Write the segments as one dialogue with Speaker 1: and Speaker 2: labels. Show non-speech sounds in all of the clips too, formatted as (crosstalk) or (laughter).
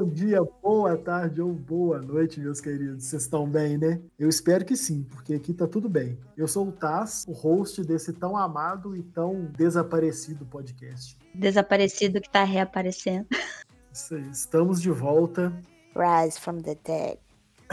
Speaker 1: Bom dia, boa tarde ou boa noite, meus queridos. Vocês estão bem, né? Eu espero que sim, porque aqui tá tudo bem. Eu sou o Taz, o host desse tão amado e tão desaparecido podcast.
Speaker 2: Desaparecido que tá reaparecendo.
Speaker 1: Isso aí, estamos de volta.
Speaker 3: Rise from the dead.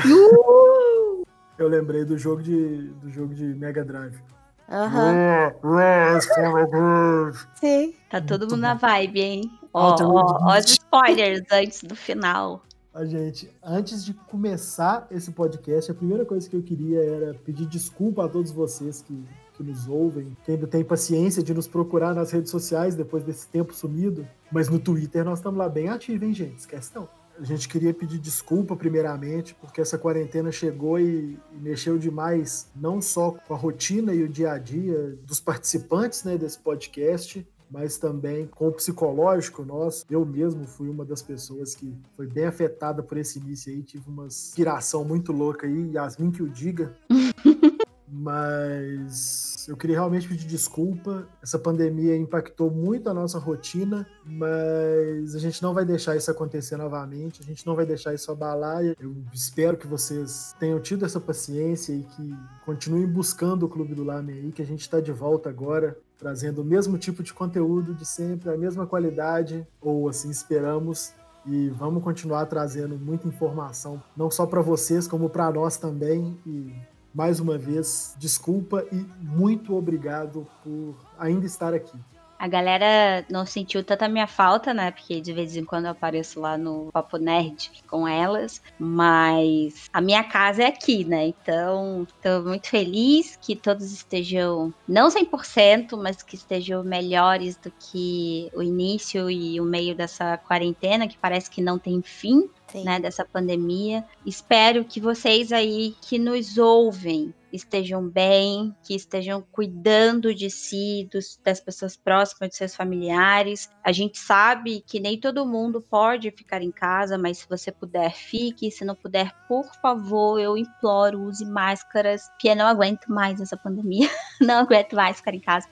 Speaker 2: Uh! (laughs)
Speaker 1: Eu lembrei do jogo de, do jogo de Mega Drive.
Speaker 3: Aham.
Speaker 1: Rise from the dead.
Speaker 3: Sim.
Speaker 2: Tá todo
Speaker 1: Muito
Speaker 2: mundo na vibe, hein? Ó, os spoilers antes do final.
Speaker 1: A gente, antes de começar esse podcast, a primeira coisa que eu queria era pedir desculpa a todos vocês que, que nos ouvem, que ainda tem paciência de nos procurar nas redes sociais depois desse tempo sumido. Mas no Twitter nós estamos lá bem ativos, hein, gente? Esquece não. A gente queria pedir desculpa, primeiramente, porque essa quarentena chegou e, e mexeu demais, não só com a rotina e o dia a dia dos participantes né, desse podcast, mas também com o psicológico nosso. Eu mesmo fui uma das pessoas que foi bem afetada por esse início aí, tive uma inspiração muito louca aí, Yasmin que o diga. (laughs) Mas eu queria realmente pedir desculpa. Essa pandemia impactou muito a nossa rotina, mas a gente não vai deixar isso acontecer novamente, a gente não vai deixar isso abalar. Eu espero que vocês tenham tido essa paciência e que continuem buscando o Clube do Lame aí, que a gente está de volta agora, trazendo o mesmo tipo de conteúdo de sempre, a mesma qualidade, ou assim esperamos. E vamos continuar trazendo muita informação, não só para vocês, como para nós também. E mais uma vez, desculpa e muito obrigado por ainda estar aqui.
Speaker 2: A galera não sentiu tanta minha falta, né? Porque de vez em quando eu apareço lá no Papo Nerd com elas. Mas a minha casa é aqui, né? Então, estou muito feliz que todos estejam, não 100%, mas que estejam melhores do que o início e o meio dessa quarentena, que parece que não tem fim né, dessa pandemia. Espero que vocês aí que nos ouvem estejam bem, que estejam cuidando de si, dos- das pessoas próximas, dos seus familiares. A gente sabe que nem todo mundo pode ficar em casa, mas se você puder, fique. Se não puder, por favor, eu imploro, use máscaras, porque eu não aguento mais essa pandemia. (laughs) não aguento mais ficar em casa.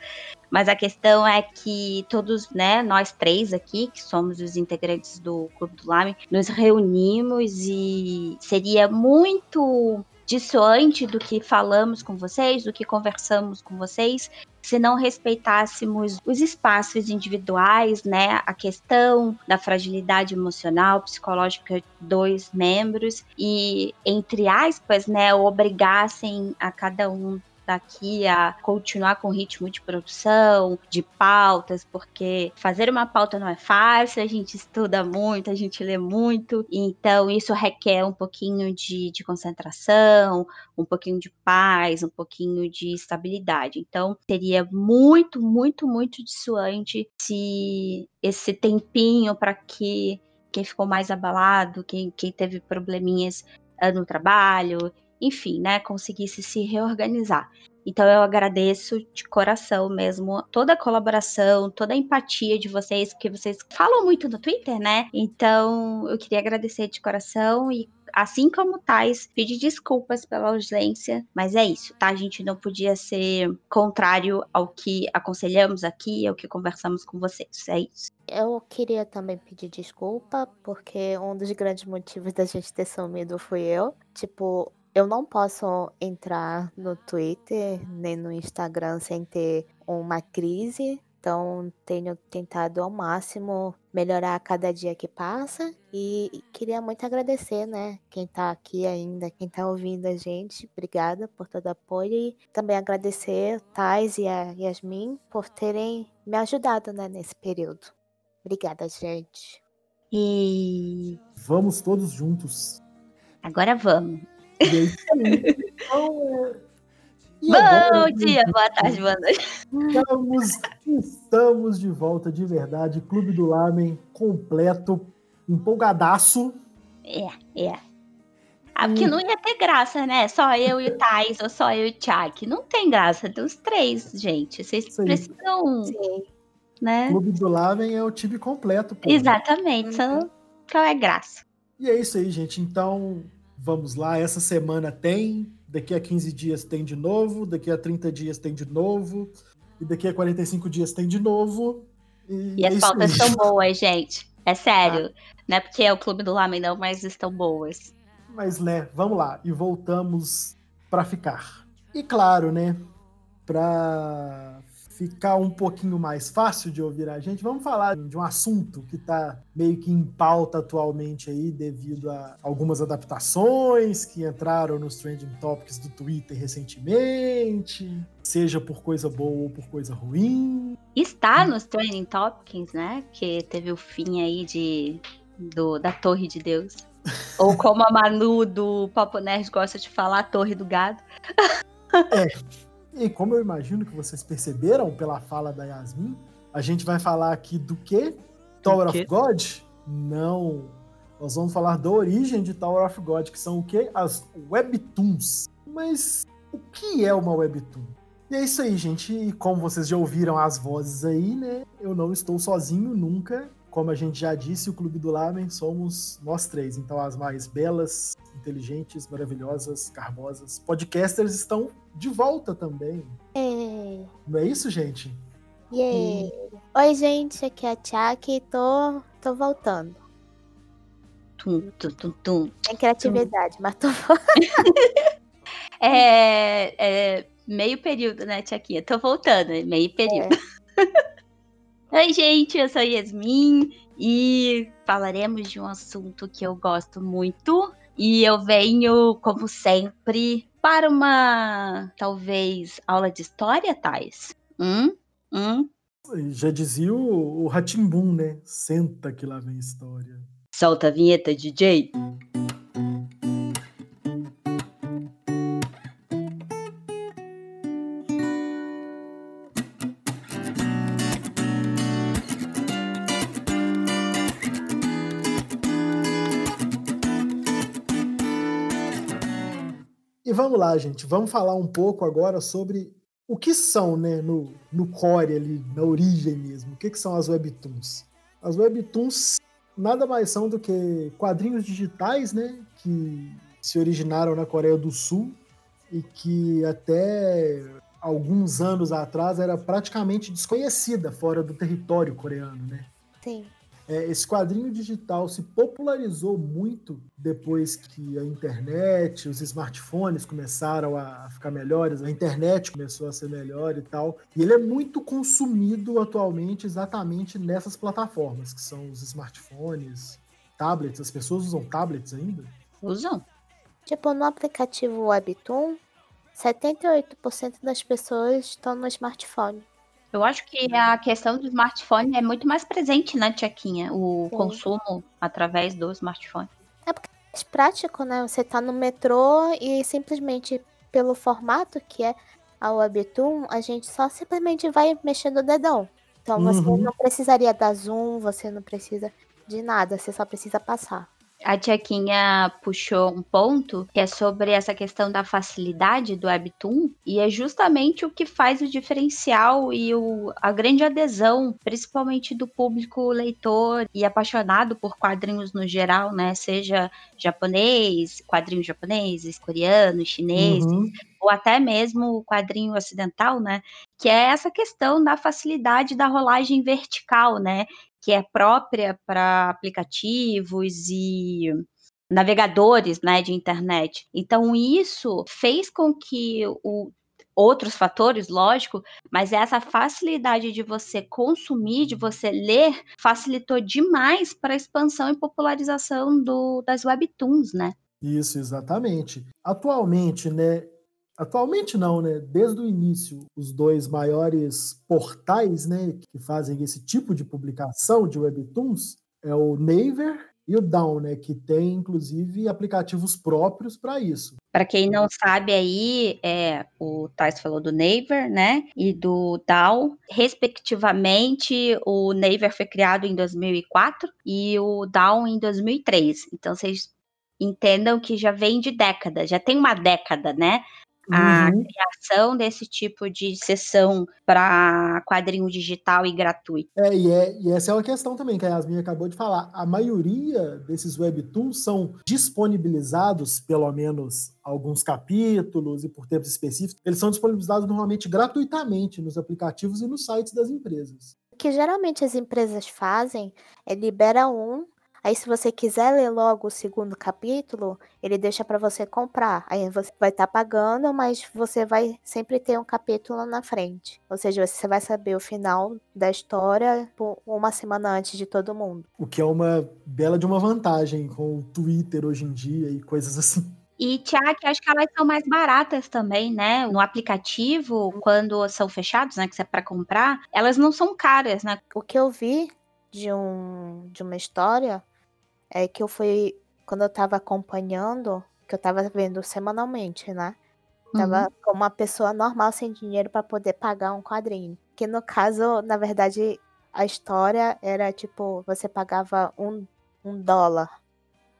Speaker 2: Mas a questão é que todos, né, nós três aqui, que somos os integrantes do Clube do Lame, nos reunimos e seria muito dissoante do que falamos com vocês, do que conversamos com vocês, se não respeitássemos os espaços individuais, né, a questão da fragilidade emocional, psicológica dos membros e, entre aspas, né, obrigassem a cada um daqui a continuar com o ritmo de produção, de pautas, porque fazer uma pauta não é fácil, a gente estuda muito, a gente lê muito, então isso requer um pouquinho de, de concentração, um pouquinho de paz, um pouquinho de estabilidade. Então, seria muito, muito, muito dissuante se esse tempinho para que quem ficou mais abalado, quem, quem teve probleminhas ah, no trabalho, enfim, né, conseguisse se reorganizar. Então eu agradeço de coração mesmo toda a colaboração, toda a empatia de vocês, porque vocês falam muito no Twitter, né? Então eu queria agradecer de coração e assim como Tais, pedir desculpas pela ausência, mas é isso, tá? A gente não podia ser contrário ao que aconselhamos aqui, ao que conversamos com vocês. É isso.
Speaker 3: Eu queria também pedir desculpa, porque um dos grandes motivos da gente ter sumido fui eu. Tipo, eu não posso entrar no Twitter nem no Instagram sem ter uma crise. Então, tenho tentado ao máximo melhorar a cada dia que passa. E queria muito agradecer, né? Quem tá aqui ainda, quem tá ouvindo a gente. Obrigada por todo o apoio. E também agradecer Thais e a Yasmin por terem me ajudado, né, nesse período. Obrigada, gente.
Speaker 2: E
Speaker 1: Vamos todos juntos.
Speaker 2: agora vamos.
Speaker 1: Então, é...
Speaker 2: Bom
Speaker 1: agora,
Speaker 2: dia, boa tarde, boa noite.
Speaker 1: Estamos, estamos de volta de verdade. Clube do Lamen completo, empolgadaço.
Speaker 2: É, é. Ah, porque não ia ter graça, né? Só eu e o Thais, ou só eu e o Tchak. Não tem graça dos três, gente. Vocês precisam,
Speaker 3: Sim.
Speaker 2: né?
Speaker 1: Clube do Lamen é o time completo. pô.
Speaker 2: Exatamente. Senão, qual é a graça?
Speaker 1: E é isso aí, gente. Então, vamos lá. Essa semana tem. Daqui a 15 dias tem de novo. Daqui a 30 dias tem de novo. E daqui a 45 dias tem de novo. E,
Speaker 2: E
Speaker 1: é
Speaker 2: as pautas
Speaker 1: aí.
Speaker 2: são boas, gente. É sério. Não é porque é o Clube do Lamen, não, mas estão boas.
Speaker 1: Mas, né, vamos lá. E voltamos para ficar. E claro, né, para ficar um pouquinho mais fácil de ouvir a gente, vamos falar de um assunto que está meio que em pauta atualmente aí, devido a algumas adaptações que entraram nos trending topics do Twitter recentemente, seja por coisa boa ou por coisa ruim.
Speaker 2: Está nos trending topics, né? Que teve o fim aí de, do, da Torre de Deus. (laughs) ou como a Manu do Papo Nerd gosta de falar, a Torre do Gado.
Speaker 1: é. E como eu imagino que vocês perceberam pela fala da Yasmin, a gente vai falar aqui do que? Tower of God? Não. Nós vamos falar da origem de Tower of God, que são o que? As webtoons. Mas o que é uma webtoon? E é isso aí, gente. E como vocês já ouviram as vozes aí, né? Eu não estou sozinho nunca. Como a gente já disse, o Clube do Lamen somos nós três. Então, as mais belas, inteligentes, maravilhosas, carbosas, podcasters estão de volta também.
Speaker 3: É.
Speaker 1: Não é isso, gente?
Speaker 3: Yeah. Oi, gente, aqui é a Tchak e tô, tô voltando.
Speaker 2: Tum, tum, tum, tum.
Speaker 3: Tem criatividade, mas tô (laughs)
Speaker 2: é, é meio período, né, Tchaquinha? Tô voltando, é meio período. É. Oi, gente, eu sou Yasmin e falaremos de um assunto que eu gosto muito. E eu venho, como sempre, para uma talvez aula de história, Thais. Hum? Hum?
Speaker 1: Já dizia o, o Ratimbum, né? Senta que lá vem história.
Speaker 2: Solta a vinheta, DJ.
Speaker 1: Vamos lá, gente. Vamos falar um pouco agora sobre o que são, né, no, no core ali, na origem mesmo. O que, que são as webtoons? As webtoons nada mais são do que quadrinhos digitais, né, que se originaram na Coreia do Sul e que até alguns anos atrás era praticamente desconhecida fora do território coreano, né?
Speaker 3: Sim.
Speaker 1: É, esse quadrinho digital se popularizou muito depois que a internet, os smartphones começaram a ficar melhores, a internet começou a ser melhor e tal. E ele é muito consumido atualmente exatamente nessas plataformas, que são os smartphones, tablets. As pessoas usam tablets ainda?
Speaker 2: Usam.
Speaker 3: Tipo, no aplicativo Webtoon, 78% das pessoas estão no smartphone.
Speaker 2: Eu acho que a questão do smartphone é muito mais presente, né, Tchequinha? O Sim. consumo através do smartphone.
Speaker 3: É porque é mais prático, né? Você tá no metrô e simplesmente pelo formato que é a Webtoon, a gente só simplesmente vai mexendo o dedão. Então você uhum. não precisaria dar zoom, você não precisa de nada, você só precisa passar.
Speaker 2: A Tchequinha puxou um ponto que é sobre essa questão da facilidade do Webtoon, e é justamente o que faz o diferencial e o, a grande adesão, principalmente do público leitor e apaixonado por quadrinhos no geral, né? Seja japonês, quadrinhos japoneses, coreanos, chineses, uhum. ou até mesmo o quadrinho ocidental, né? Que é essa questão da facilidade da rolagem vertical, né? Que é própria para aplicativos e navegadores né, de internet. Então, isso fez com que o, outros fatores, lógico, mas essa facilidade de você consumir, de você ler, facilitou demais para a expansão e popularização do, das webtoons, né?
Speaker 1: Isso, exatamente. Atualmente, né, Atualmente não, né? Desde o início, os dois maiores portais, né, que fazem esse tipo de publicação de webtoons é o Naver e o Down, né, que tem inclusive aplicativos próprios para isso.
Speaker 2: Para quem não sabe aí, é, o Thais falou do Naver, né, e do Down, respectivamente, o Naver foi criado em 2004 e o Down em 2003. Então vocês entendam que já vem de década, já tem uma década, né? A uhum. criação desse tipo de sessão para quadrinho digital e gratuito.
Speaker 1: É e, é, e essa é uma questão também que a Yasmin acabou de falar. A maioria desses webtoons são disponibilizados, pelo menos alguns capítulos e por tempos específicos, eles são disponibilizados normalmente gratuitamente nos aplicativos e nos sites das empresas.
Speaker 3: O que geralmente as empresas fazem é liberar um Aí, se você quiser ler logo o segundo capítulo, ele deixa para você comprar. Aí você vai estar tá pagando, mas você vai sempre ter um capítulo na frente. Ou seja, você vai saber o final da história uma semana antes de todo mundo.
Speaker 1: O que é uma bela de uma vantagem com o Twitter hoje em dia e coisas assim.
Speaker 2: E, Tiago, acho que elas são mais baratas também, né? No aplicativo, quando são fechados, né? Que é para comprar, elas não são caras, né?
Speaker 3: O que eu vi de, um, de uma história é que eu fui. Quando eu tava acompanhando, que eu tava vendo semanalmente, né? Tava uhum. como uma pessoa normal sem dinheiro para poder pagar um quadrinho. Que no caso, na verdade, a história era tipo, você pagava um, um dólar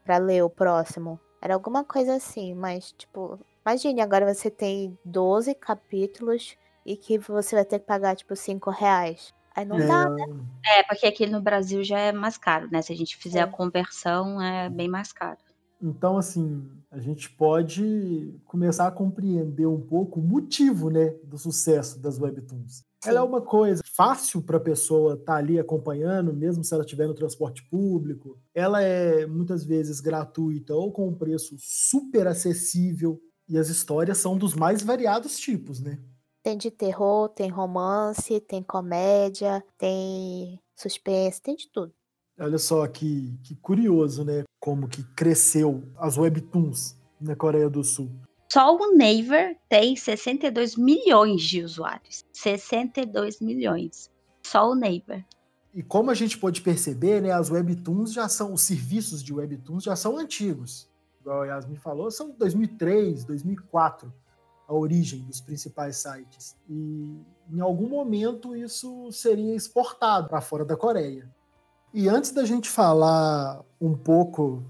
Speaker 3: para ler o próximo. Era alguma coisa assim, mas, tipo, imagine, agora você tem 12 capítulos e que você vai ter que pagar, tipo, 5 reais. Aí não é... dá, né?
Speaker 2: É, porque aqui no Brasil já é mais caro, né? Se a gente fizer é. a conversão, é bem mais caro.
Speaker 1: Então, assim, a gente pode começar a compreender um pouco o motivo, né, do sucesso das webtoons. Sim. Ela é uma coisa fácil para a pessoa estar tá ali acompanhando, mesmo se ela estiver no transporte público. Ela é muitas vezes gratuita ou com um preço super acessível. E as histórias são dos mais variados tipos, né?
Speaker 3: Tem de terror, tem romance, tem comédia, tem suspense, tem de tudo.
Speaker 1: Olha só que, que curioso, né? Como que cresceu as webtoons na Coreia do Sul.
Speaker 2: Só o Naver tem 62 milhões de usuários. 62 milhões. Só o Naver.
Speaker 1: E como a gente pode perceber, né, as webtoons já são, os serviços de webtoons já são antigos. Igual a Yasmin falou, são 2003, 2004 a origem dos principais sites. E em algum momento isso seria exportado para fora da Coreia. E antes da gente falar um pouco,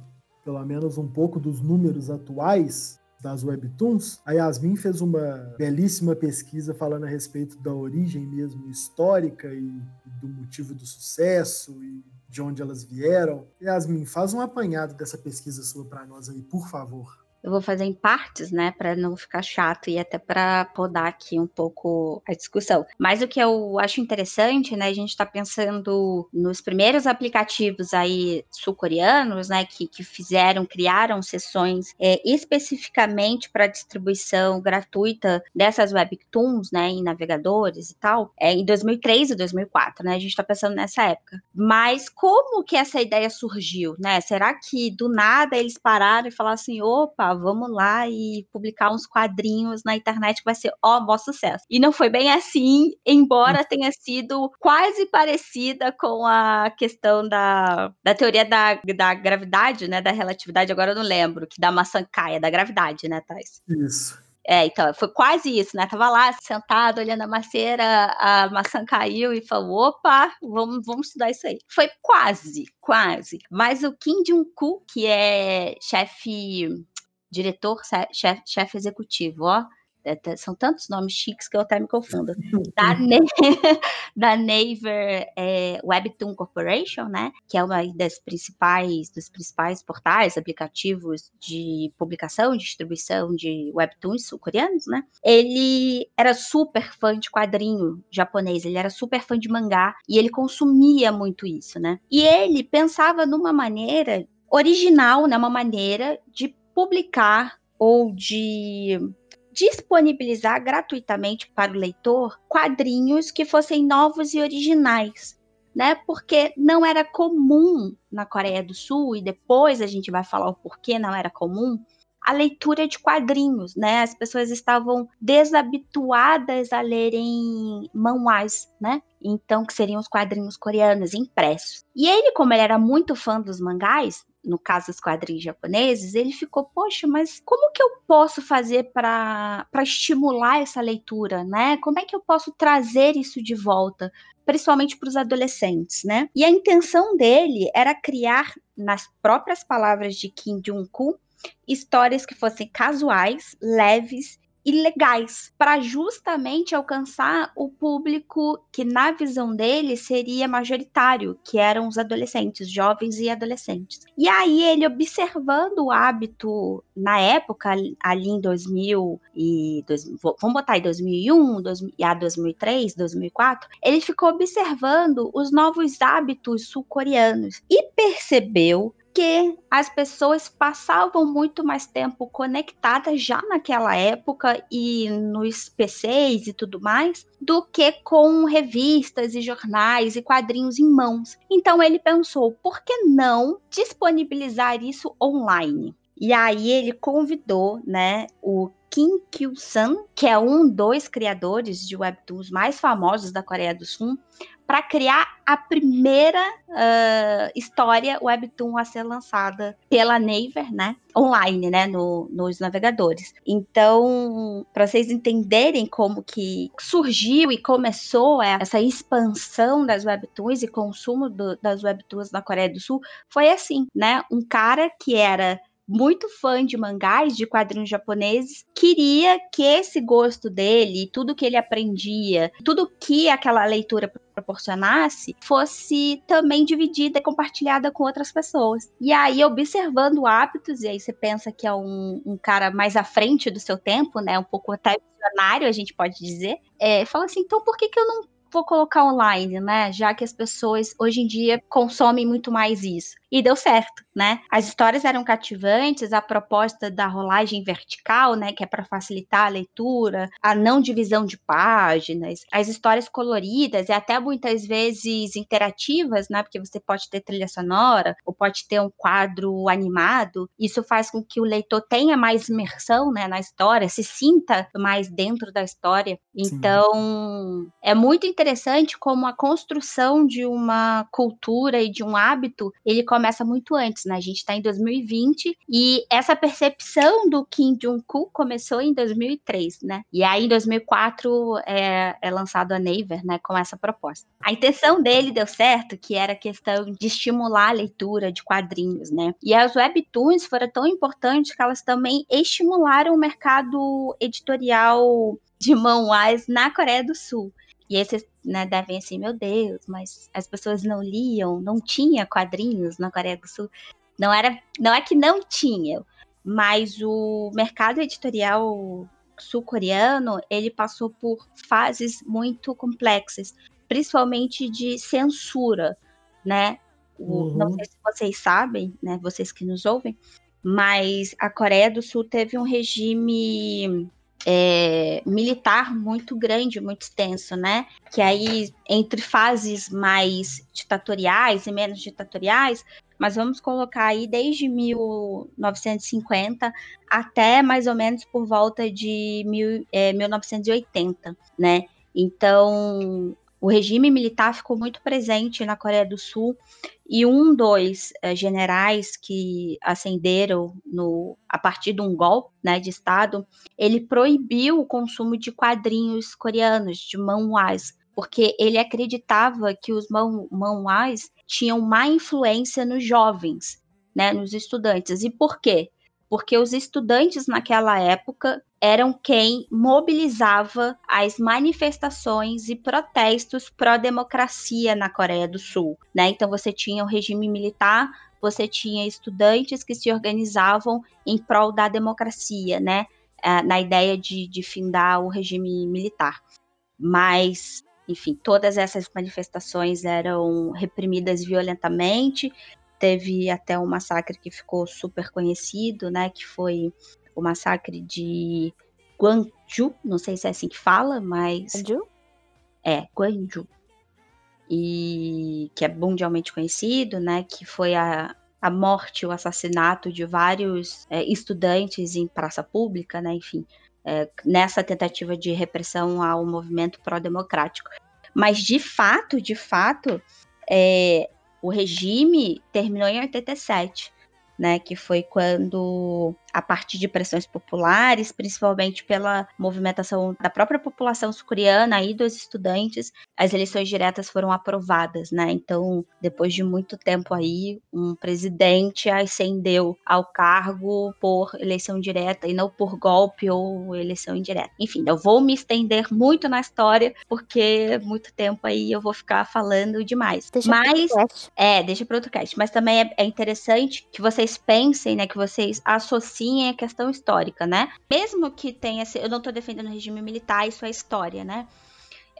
Speaker 1: pelo menos um pouco dos números atuais, das webtoons, a Yasmin fez uma belíssima pesquisa falando a respeito da origem mesmo histórica e do motivo do sucesso e de onde elas vieram. Yasmin, faz um apanhado dessa pesquisa sua para nós aí, por favor
Speaker 2: eu vou fazer em partes, né, para não ficar chato e até para podar aqui um pouco a discussão. Mas o que eu acho interessante, né, a gente está pensando nos primeiros aplicativos aí sul-coreanos, né, que, que fizeram, criaram sessões é, especificamente para distribuição gratuita dessas webtoons, né, em navegadores e tal, é, em 2003 e 2004, né, a gente está pensando nessa época. Mas como que essa ideia surgiu, né? Será que do nada eles pararam e falaram assim, opa, vamos lá e publicar uns quadrinhos na internet que vai ser, ó, maior sucesso. E não foi bem assim, embora hum. tenha sido quase parecida com a questão da, da teoria da, da gravidade, né, da relatividade, agora eu não lembro, que da maçã caia, da gravidade, né, Thais?
Speaker 1: Isso.
Speaker 2: É, então, foi quase isso, né? Tava lá, sentado, olhando a macieira, a maçã caiu e falou, opa, vamos, vamos estudar isso aí. Foi quase, quase. Mas o Kim Jong-koo, que é chefe diretor, chefe, chefe executivo, ó. É, são tantos nomes chiques que eu até me confundo. (laughs) Da, (laughs) da Naver é, Webtoon Corporation, né? Que é uma das principais, dos principais portais, aplicativos de publicação, de distribuição de webtoons sul-coreanos, né? Ele era super fã de quadrinho japonês, ele era super fã de mangá e ele consumia muito isso, né? E ele pensava numa maneira original, né? Uma maneira de publicar ou de disponibilizar gratuitamente para o leitor quadrinhos que fossem novos e originais, né? Porque não era comum na Coreia do Sul e depois a gente vai falar o porquê não era comum a leitura de quadrinhos, né? As pessoas estavam desabituadas a lerem manhwas, né? Então, que seriam os quadrinhos coreanos impressos. E ele, como ele era muito fã dos mangás, no caso dos quadrinhos japoneses, ele ficou, poxa, mas como que eu posso fazer para estimular essa leitura, né? Como é que eu posso trazer isso de volta? Principalmente para os adolescentes, né? E a intenção dele era criar, nas próprias palavras de Kim Jong-un, histórias que fossem casuais, leves ilegais, para justamente alcançar o público que, na visão dele, seria majoritário, que eram os adolescentes, jovens e adolescentes. E aí, ele observando o hábito na época, ali em 2000 e. Dois, vamos botar aí 2001, 2000, a 2003, 2004, ele ficou observando os novos hábitos sul-coreanos e percebeu que as pessoas passavam muito mais tempo conectadas já naquela época e nos PCs e tudo mais, do que com revistas e jornais e quadrinhos em mãos. Então ele pensou, por que não disponibilizar isso online? E aí ele convidou, né, o Kim Kyu-sun, que é um dos criadores de webtoons mais famosos da Coreia do Sul, para criar a primeira uh, história webtoon a ser lançada pela Naver, né? Online, né? No, nos navegadores. Então, para vocês entenderem como que surgiu e começou essa expansão das webtoons e consumo do, das webtoons na Coreia do Sul, foi assim, né? Um cara que era muito fã de mangás, de quadrinhos japoneses, queria que esse gosto dele, tudo que ele aprendia, tudo que aquela leitura proporcionasse, fosse também dividida e compartilhada com outras pessoas. E aí, observando hábitos, e aí você pensa que é um, um cara mais à frente do seu tempo, né? Um pouco até visionário, a gente pode dizer. É, fala assim, então por que, que eu não vou colocar online, né? Já que as pessoas hoje em dia consomem muito mais isso. E deu certo, né? As histórias eram cativantes, a proposta da rolagem vertical, né, que é para facilitar a leitura, a não divisão de páginas, as histórias coloridas e até muitas vezes interativas, né? Porque você pode ter trilha sonora ou pode ter um quadro animado. Isso faz com que o leitor tenha mais imersão, né, na história, se sinta mais dentro da história. Então, Sim. é muito interessante interessante como a construção de uma cultura e de um hábito, ele começa muito antes, né? A gente está em 2020 e essa percepção do Kim Jong-un começou em 2003, né? E aí em 2004 é, é lançado a Naver, né, com essa proposta. A intenção dele deu certo, que era a questão de estimular a leitura de quadrinhos, né? E as webtoons foram tão importantes que elas também estimularam o mercado editorial de manhwas na Coreia do Sul. E esses né, devem assim, meu Deus, mas as pessoas não liam, não tinha quadrinhos na Coreia do Sul. Não era, não é que não tinha, mas o mercado editorial sul-coreano, ele passou por fases muito complexas, principalmente de censura, né? O, uhum. Não sei se vocês sabem, né, vocês que nos ouvem, mas a Coreia do Sul teve um regime é, militar muito grande, muito extenso, né? Que aí, entre fases mais ditatoriais e menos ditatoriais, mas vamos colocar aí desde 1950 até mais ou menos por volta de mil, é, 1980, né? Então, o regime militar ficou muito presente na Coreia do Sul e um dos uh, generais que ascenderam no, a partir de um golpe né, de Estado, ele proibiu o consumo de quadrinhos coreanos, de manhwas, porque ele acreditava que os man manhwas tinham má influência nos jovens, né, nos estudantes. E por quê? Porque os estudantes naquela época eram quem mobilizava as manifestações e protestos pró-democracia na Coreia do Sul. Né? Então você tinha o regime militar, você tinha estudantes que se organizavam em prol da democracia, né? É, na ideia de, de findar o regime militar. Mas, enfim, todas essas manifestações eram reprimidas violentamente. Teve até um massacre que ficou super conhecido, né? Que foi o massacre de Guangzhou, não sei se é assim que fala, mas.
Speaker 3: Guangzhou?
Speaker 2: É, Guangzhou. E que é mundialmente conhecido, né? Que foi a, a morte, o assassinato de vários é, estudantes em praça pública, né? Enfim, é, nessa tentativa de repressão ao movimento pró-democrático. Mas de fato, de fato, é, o regime terminou em 87 né? Que foi quando a partir de pressões populares, principalmente pela movimentação da própria população sul-coreana e dos estudantes, as eleições diretas foram aprovadas, né? Então, depois de muito tempo aí, um presidente ascendeu ao cargo por eleição direta e não por golpe ou eleição indireta. Enfim, eu vou me estender muito na história, porque muito tempo aí eu vou ficar falando demais. Deixa Mas, é, deixa para outro cast. Mas também é, é interessante que vocês pensem, né, que vocês associem a questão histórica, né? Mesmo que tenha, eu não estou defendendo o regime militar, isso é história, né?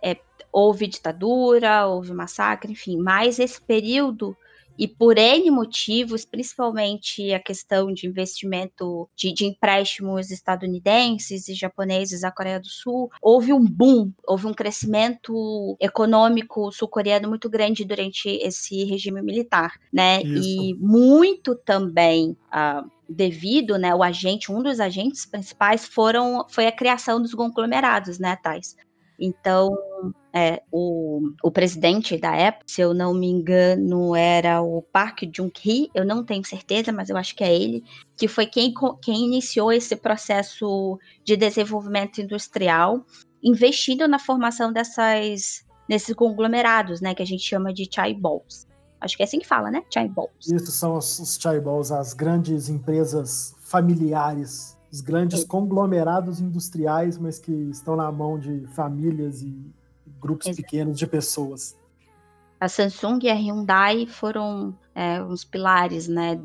Speaker 2: É, houve ditadura, houve massacre, enfim, mas esse período e por N motivos, principalmente a questão de investimento de, de, empréstimos estadunidenses e japoneses à Coreia do Sul, houve um boom, houve um crescimento econômico sul-coreano muito grande durante esse regime militar, né? Isso. E muito também. Uh, devido, né, o agente, um dos agentes principais foram, foi a criação dos conglomerados, né, Thais? Então, é, o, o presidente da época, se eu não me engano, era o Park Jung-hee, eu não tenho certeza, mas eu acho que é ele, que foi quem, quem iniciou esse processo de desenvolvimento industrial, investindo na formação dessas nesses conglomerados, né, que a gente chama de chaeballs. Acho que é assim que fala, né? Chaeballs.
Speaker 1: Isso são os, os chaeballs, as grandes empresas familiares os grandes conglomerados industriais, mas que estão na mão de famílias e grupos Exato. pequenos de pessoas.
Speaker 2: A Samsung e a Hyundai foram é, uns pilares, né,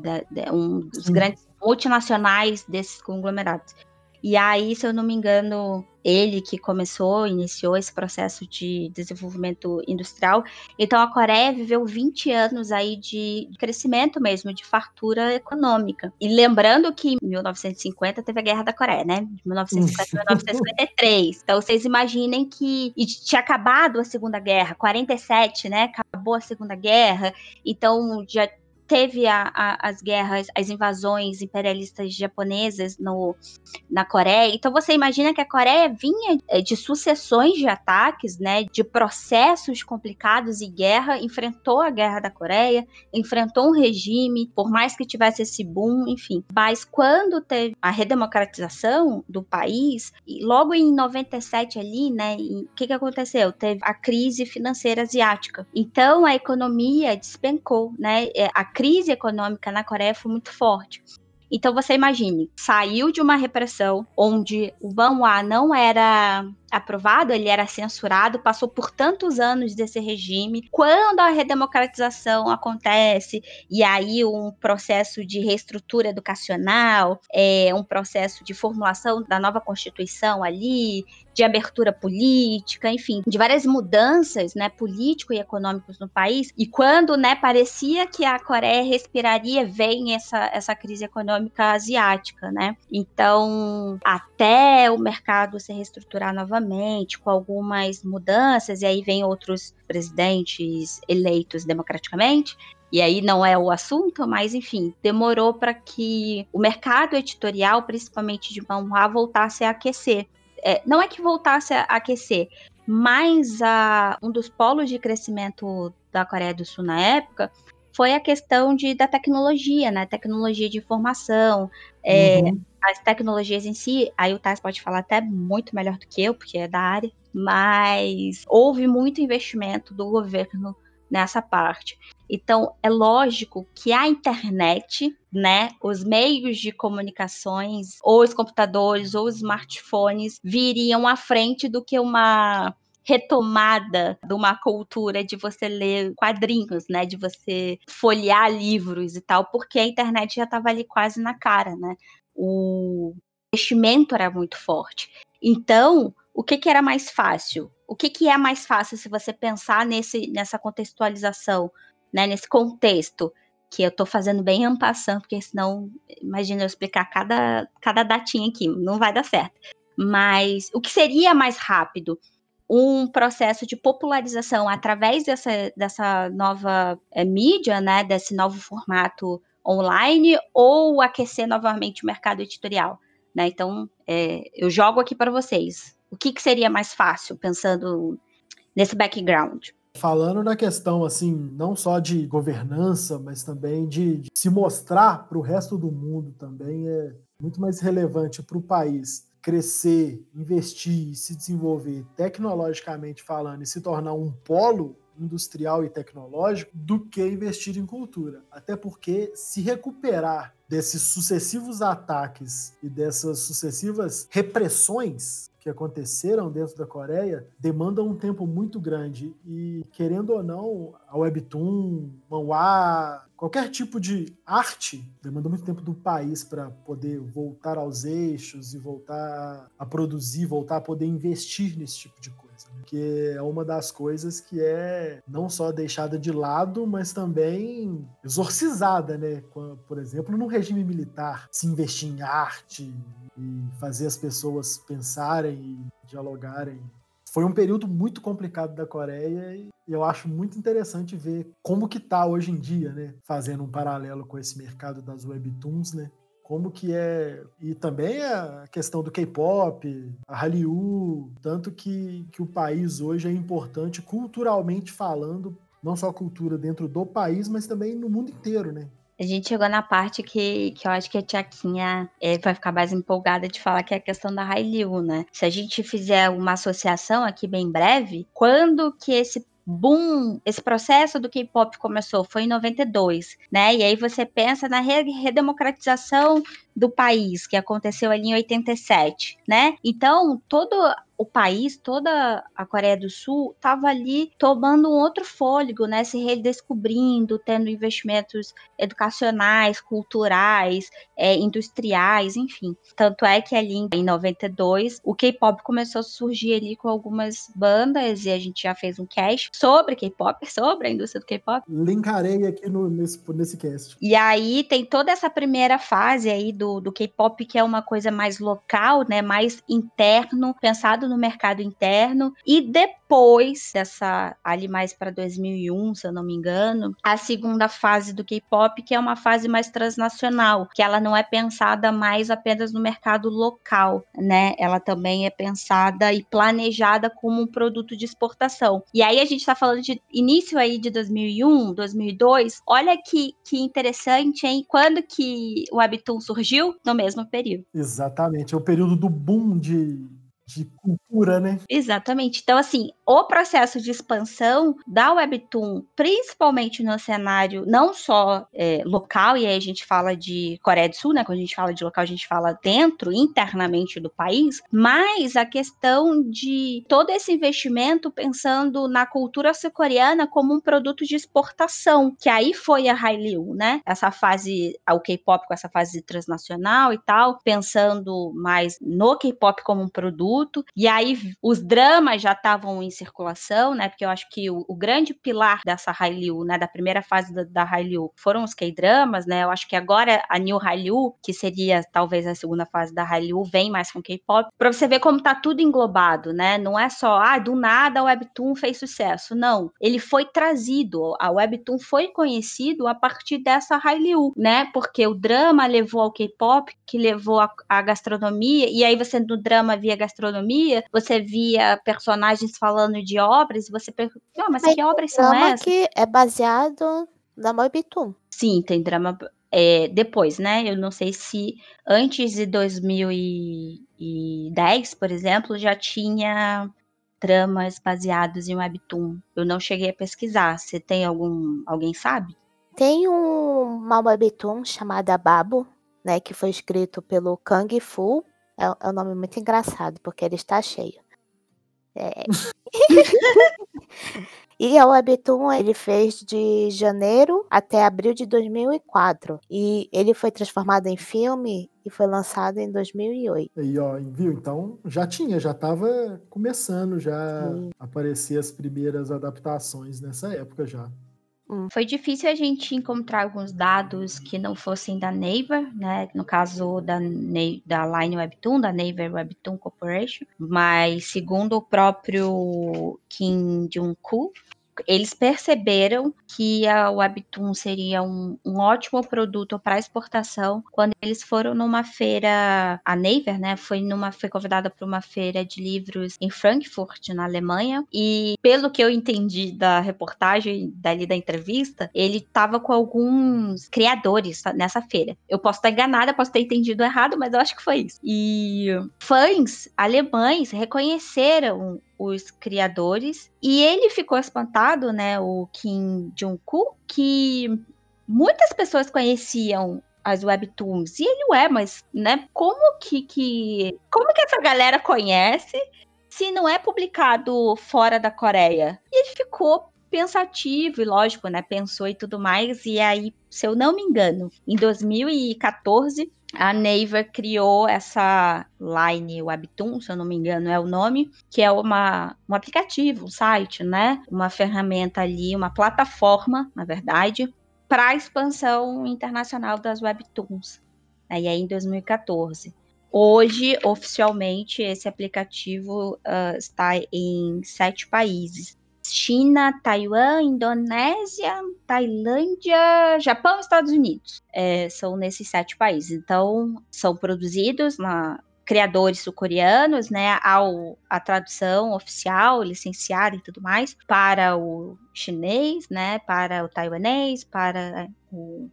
Speaker 2: um dos grandes multinacionais desses conglomerados. E aí, se eu não me engano, ele que começou, iniciou esse processo de desenvolvimento industrial. Então a Coreia viveu 20 anos aí de crescimento mesmo, de fartura econômica. E lembrando que em 1950 teve a Guerra da Coreia, né? De 1950 a 1953. Então vocês imaginem que e tinha acabado a Segunda Guerra, 47, né? Acabou a Segunda Guerra. Então já teve a, a, as guerras, as invasões imperialistas japonesas no, na Coreia. Então você imagina que a Coreia vinha é, de sucessões de ataques, né, de processos complicados e guerra, enfrentou a guerra da Coreia, enfrentou um regime, por mais que tivesse esse boom, enfim. Mas quando teve a redemocratização do país, logo em 97 ali, né, o que, que aconteceu? Teve a crise financeira asiática. Então a economia despencou, né? É, a crise econômica na Coreia foi muito forte. Então você imagine, saiu de uma repressão onde o Banhua não era aprovado, ele era censurado, passou por tantos anos desse regime. Quando a redemocratização acontece, e aí um processo de reestrutura educacional, é, um processo de formulação da nova Constituição ali, de abertura política, enfim, de várias mudanças, né, político e econômicos no país. E quando, né, parecia que a Coreia respiraria, vem essa, essa crise econômica asiática, né? Então, até o mercado se reestruturar novamente, novamente, com algumas mudanças, e aí vem outros presidentes eleitos democraticamente, e aí não é o assunto, mas enfim, demorou para que o mercado editorial, principalmente de manhua, voltasse a aquecer. É, não é que voltasse a aquecer, mas a, um dos polos de crescimento da Coreia do Sul na época foi a questão de, da tecnologia, né? Tecnologia de informação, é, uhum. As tecnologias em si. Aí o Tais pode falar até muito melhor do que eu, porque é da área, mas houve muito investimento do governo nessa parte. Então, é lógico que a internet, né, os meios de comunicações, ou os computadores, ou os smartphones, viriam à frente do que uma retomada de uma cultura de você ler quadrinhos, né? De você folhear livros e tal, porque a internet já estava ali quase na cara, né? O investimento era muito forte. Então, o que, que era mais fácil? O que, que é mais fácil se você pensar nesse, nessa contextualização, né? Nesse contexto que eu estou fazendo bem ampassando, porque senão, imagina eu explicar cada, cada datinha aqui, não vai dar certo. Mas o que seria mais rápido? um processo de popularização através dessa, dessa nova é, mídia, né, desse novo formato online, ou aquecer novamente o mercado editorial. Né? Então, é, eu jogo aqui para vocês. O que, que seria mais fácil, pensando nesse background?
Speaker 1: Falando na questão, assim, não só de governança, mas também de, de se mostrar para o resto do mundo também, é, muito mais relevante para o país crescer, investir, se desenvolver tecnologicamente falando e se tornar um polo industrial e tecnológico do que investir em cultura. Até porque se recuperar desses sucessivos ataques e dessas sucessivas repressões que aconteceram dentro da Coreia demandam um tempo muito grande e querendo ou não a webtoon, manhwa, qualquer tipo de arte demanda muito tempo do país para poder voltar aos eixos e voltar a produzir, voltar a poder investir nesse tipo de coisa que é uma das coisas que é não só deixada de lado, mas também exorcizada, né? Por exemplo, no regime militar, se investir em arte e fazer as pessoas pensarem e dialogarem. Foi um período muito complicado da Coreia e eu acho muito interessante ver como que tá hoje em dia, né? Fazendo um paralelo com esse mercado das webtoons, né? Como que é e também a questão do K-pop, a Hallyu, tanto que, que o país hoje é importante culturalmente falando, não só a cultura dentro do país, mas também no mundo inteiro, né?
Speaker 2: A gente chegou na parte que, que eu acho que a Tiaquinha é, vai ficar mais empolgada de falar, que é a questão da Hallyu, né? Se a gente fizer uma associação aqui bem breve, quando que esse boom, esse processo do K-pop começou, foi em 92, né? E aí você pensa na redemocratização do país, que aconteceu ali em 87, né? Então, todo o país, toda a Coreia do Sul, estava ali tomando um outro fôlego, né? Se redescobrindo, tendo investimentos educacionais, culturais, é, industriais, enfim. Tanto é que ali em 92 o K-pop começou a surgir ali com algumas bandas e a gente já fez um cast sobre K-pop, (laughs) sobre a indústria do K-pop.
Speaker 1: Linkarei aqui no, nesse, nesse cast.
Speaker 2: E aí tem toda essa primeira fase aí do, do K-pop, que é uma coisa mais local, né? Mais interno, pensado no mercado interno. E depois dessa, ali mais para 2001, se eu não me engano, a segunda fase do K-pop, que é uma fase mais transnacional, que ela não é pensada mais apenas no mercado local, né? Ela também é pensada e planejada como um produto de exportação. E aí a gente está falando de início aí de 2001, 2002. Olha que, que interessante, hein? Quando que o Webtoon surgiu? No mesmo período.
Speaker 1: Exatamente, é o período do boom de de cultura, né?
Speaker 2: Exatamente. Então, assim, o processo de expansão da Webtoon, principalmente no cenário não só é, local, e aí a gente fala de Coreia do Sul, né? Quando a gente fala de local, a gente fala dentro, internamente do país, mas a questão de todo esse investimento pensando na cultura sul-coreana como um produto de exportação, que aí foi a Hallyu, né? Essa fase, o K-pop com essa fase transnacional e tal, pensando mais no K-pop como um produto produto. E aí os dramas já estavam em circulação, né? Porque eu acho que o, o grande pilar dessa Hallyu, né? Da primeira fase da, da Hallyu foram os K-dramas, né? Eu acho que agora a New Hallyu, que seria talvez a segunda fase da Hallyu, vem mais com K-pop. Pra você ver como tá tudo englobado, né? Não é só, ah, do nada o Webtoon fez sucesso. Não. Ele foi trazido. A Webtoon foi conhecido a partir dessa Hallyu, né? Porque o drama levou ao K-pop, que levou a gastronomia, e aí você no drama via gastronomia gastronomia, você via personagens falando de obras, e você pergunta, oh, mas, mas que obras são essas?
Speaker 3: que é baseado na Moebitum.
Speaker 2: Sim, tem drama é, depois, né? Eu não sei se antes de 2010, por exemplo, já tinha dramas baseados em webtoon. Eu não cheguei a pesquisar. Você tem algum, alguém sabe?
Speaker 3: Tem um, uma webtoon chamada Babo, né, que foi escrito pelo Kang Fu é, é um nome muito engraçado, porque ele está cheio. É. (laughs) e o Webtoon ele fez de janeiro até abril de 2004. E ele foi transformado em filme e foi lançado em 2008.
Speaker 1: E ó, viu? Então já tinha, já estava começando já Sim. a aparecer as primeiras adaptações nessa época já.
Speaker 2: Foi difícil a gente encontrar alguns dados que não fossem da Naver, né? No caso da, da Line Webtoon, da Naver Webtoon Corporation, mas segundo o próprio Kim Jong-koo, eles perceberam que a Webtoon seria um, um ótimo produto para exportação quando eles foram numa feira, a Naver, né, foi numa foi convidada para uma feira de livros em Frankfurt, na Alemanha, e pelo que eu entendi da reportagem dali da entrevista, ele estava com alguns criadores nessa feira. Eu posso estar enganada, posso ter entendido errado, mas eu acho que foi isso. E fãs alemães reconheceram os criadores e ele ficou espantado, né, o Kim Jong-ku, que muitas pessoas conheciam as webtoons. E ele é, mas, né, como que, que como que essa galera conhece se não é publicado fora da Coreia? E ele ficou pensativo e lógico, né, pensou e tudo mais. E aí, se eu não me engano, em 2014, a Naver criou essa Line Webtoon, se eu não me engano é o nome, que é uma, um aplicativo, um site, né? Uma ferramenta ali, uma plataforma, na verdade, para a expansão internacional das Webtoons. Aí é em 2014. Hoje, oficialmente, esse aplicativo uh, está em sete países. China, Taiwan, Indonésia, Tailândia, Japão e Estados Unidos. É, são nesses sete países. Então, são produzidos na criadores sul-coreanos, né, ao, a tradução oficial, licenciada e tudo mais, para o chinês, né, para o taiwanês, para o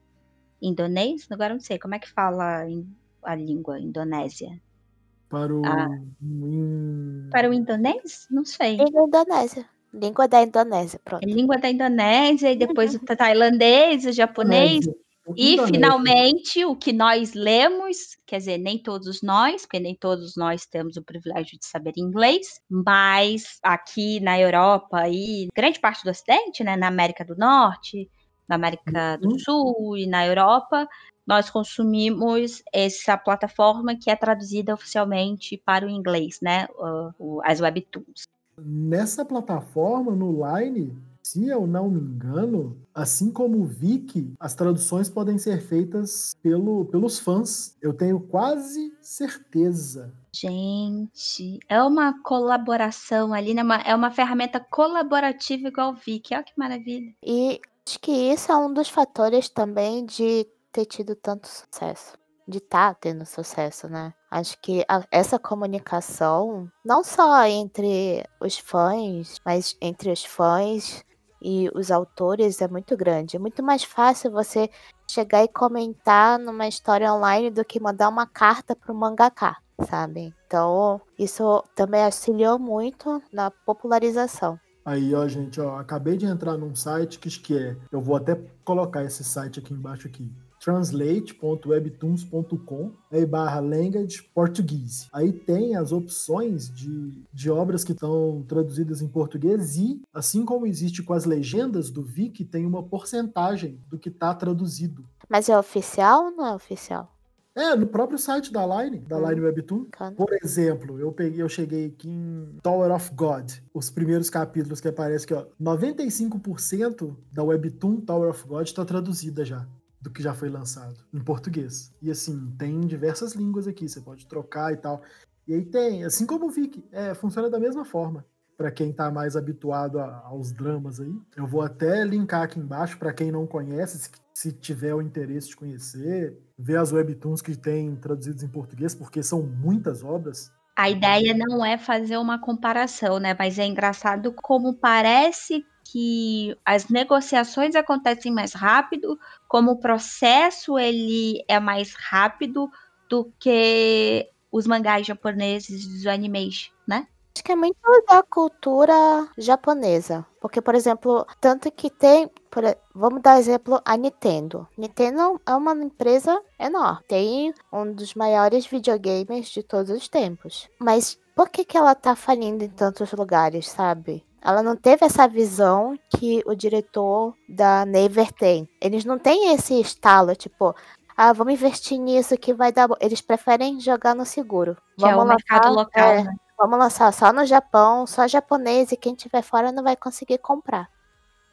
Speaker 2: indonês, agora não sei, como é que fala a língua indonésia?
Speaker 1: Para o...
Speaker 2: Ah.
Speaker 1: In...
Speaker 2: Para o indonês? Não sei.
Speaker 3: Indonésia. Língua da Indonésia, pronto.
Speaker 2: É língua da Indonésia, e depois o tailandês, o japonês. E
Speaker 1: Indonésia.
Speaker 2: finalmente o que nós lemos, quer dizer, nem todos nós, porque nem todos nós temos o privilégio de saber inglês, mas aqui na Europa e grande parte do Ocidente, né, na América do Norte, na América do
Speaker 1: Uhum.
Speaker 2: Sul e na Europa, nós consumimos essa plataforma que é traduzida oficialmente para o inglês, né, as webtoons.
Speaker 1: Nessa plataforma, no Line, se eu não me engano, assim como o Viki, as traduções podem ser feitas pelo, pelos fãs. Eu tenho quase certeza.
Speaker 2: Gente, é uma colaboração ali, né? Uma- É uma ferramenta colaborativa igual o Viki. Olha que maravilha.
Speaker 3: E acho que isso é um dos fatores também de ter tido tanto sucesso. De estar tendo sucesso, né? Acho que a- essa comunicação, não só entre os fãs, mas entre os fãs e os autores, é muito grande. É muito mais fácil você chegar e comentar numa história online do que mandar uma carta para o mangaka, sabe? Então, isso também auxiliou muito na popularização.
Speaker 1: Aí, ó, gente, ó, acabei de entrar num site que, que é. Eu vou até colocar esse site aqui embaixo aqui. translate.webtoons.com aí barra language português. Aí tem as opções de, de obras que estão traduzidas em português e, assim como existe com as legendas do Viki, tem uma porcentagem do que está traduzido.
Speaker 3: Mas é oficial ou não é oficial?
Speaker 1: É, no próprio site da Line, da
Speaker 3: Hum.
Speaker 1: Line Webtoon. Por exemplo, eu peguei, eu cheguei aqui em Tower of God, os primeiros capítulos que aparece aqui, ó. 95% da Webtoon Tower of God está traduzida já, do que já foi lançado em português. E assim, tem diversas línguas aqui, você pode trocar e tal. E aí tem, assim como o Viki, é, funciona da mesma forma. Para quem tá mais habituado a- aos dramas aí, eu vou até linkar aqui embaixo para quem não conhece, se, se tiver o interesse de conhecer, ver as webtoons que tem traduzidos em português, porque são muitas obras.
Speaker 2: A ideia não é fazer uma comparação, né? Mas é engraçado como parece que as negociações acontecem mais rápido, como o processo ele é mais rápido do que os mangás japoneses os animes, né?
Speaker 3: Acho que é muito da cultura japonesa. Porque, por exemplo, tanto que tem. por vamos dar exemplo a Nintendo. Nintendo é uma empresa enorme. Tem um dos maiores videogames de todos os tempos. Mas por que, que ela tá falindo em tantos lugares, sabe? Ela não teve essa visão que o diretor da Naver tem. Eles não têm esse estalo, tipo, ah, vamos investir nisso que vai dar. bo-". Eles preferem jogar no seguro.
Speaker 2: Que é o
Speaker 3: Vamos
Speaker 2: mercado
Speaker 3: lançar-
Speaker 2: local,
Speaker 3: é,
Speaker 2: né?
Speaker 3: Vamos lançar só no Japão, só japonês, e quem tiver fora não vai conseguir comprar.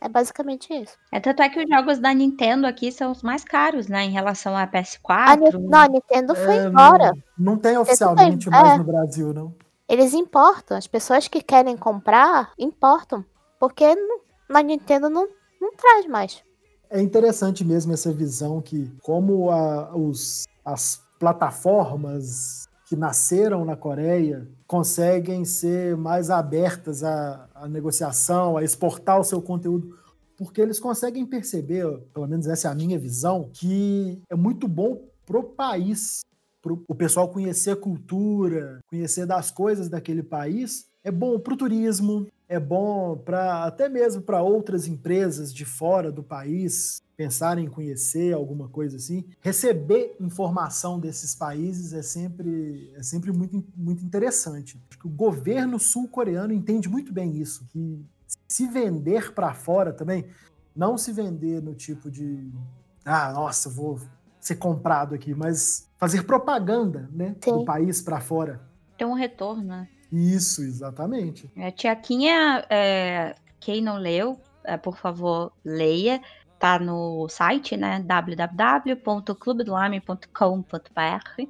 Speaker 3: É basicamente isso.
Speaker 2: É tanto é que os jogos da Nintendo aqui são os mais caros, né? Em relação à
Speaker 3: A,
Speaker 2: PS4.
Speaker 3: Ni- não, a Nintendo foi
Speaker 1: É,
Speaker 3: embora.
Speaker 1: Não, não tem oficialmente
Speaker 3: bem,
Speaker 1: mais
Speaker 3: é.
Speaker 1: no Brasil, não.
Speaker 3: Eles importam. As pessoas que querem comprar, importam. Porque na Nintendo não, não traz mais.
Speaker 1: É interessante mesmo essa visão que, como a, os, as plataformas que nasceram na Coreia conseguem ser mais abertas à, à negociação, a exportar o seu conteúdo porque eles conseguem perceber, pelo menos essa é a minha visão, que é muito bom pro país, o pessoal conhecer a cultura, conhecer das coisas daquele país, é bom para o turismo, é bom para até mesmo para outras empresas de fora do país pensarem em conhecer alguma coisa assim. Receber informação desses países é sempre, é sempre muito, muito interessante. Acho que o governo sul-coreano entende muito bem isso, que se vender para fora também, não se vender no tipo de ah, nossa, vou ser comprado aqui, mas fazer propaganda, né, Sim. do país para fora.
Speaker 2: Tem um retorno, né?
Speaker 1: Isso, exatamente.
Speaker 2: A Tiaquinha, é, quem não leu, é, por favor, leia. Tá no site, né? www.clubedolame.com.br.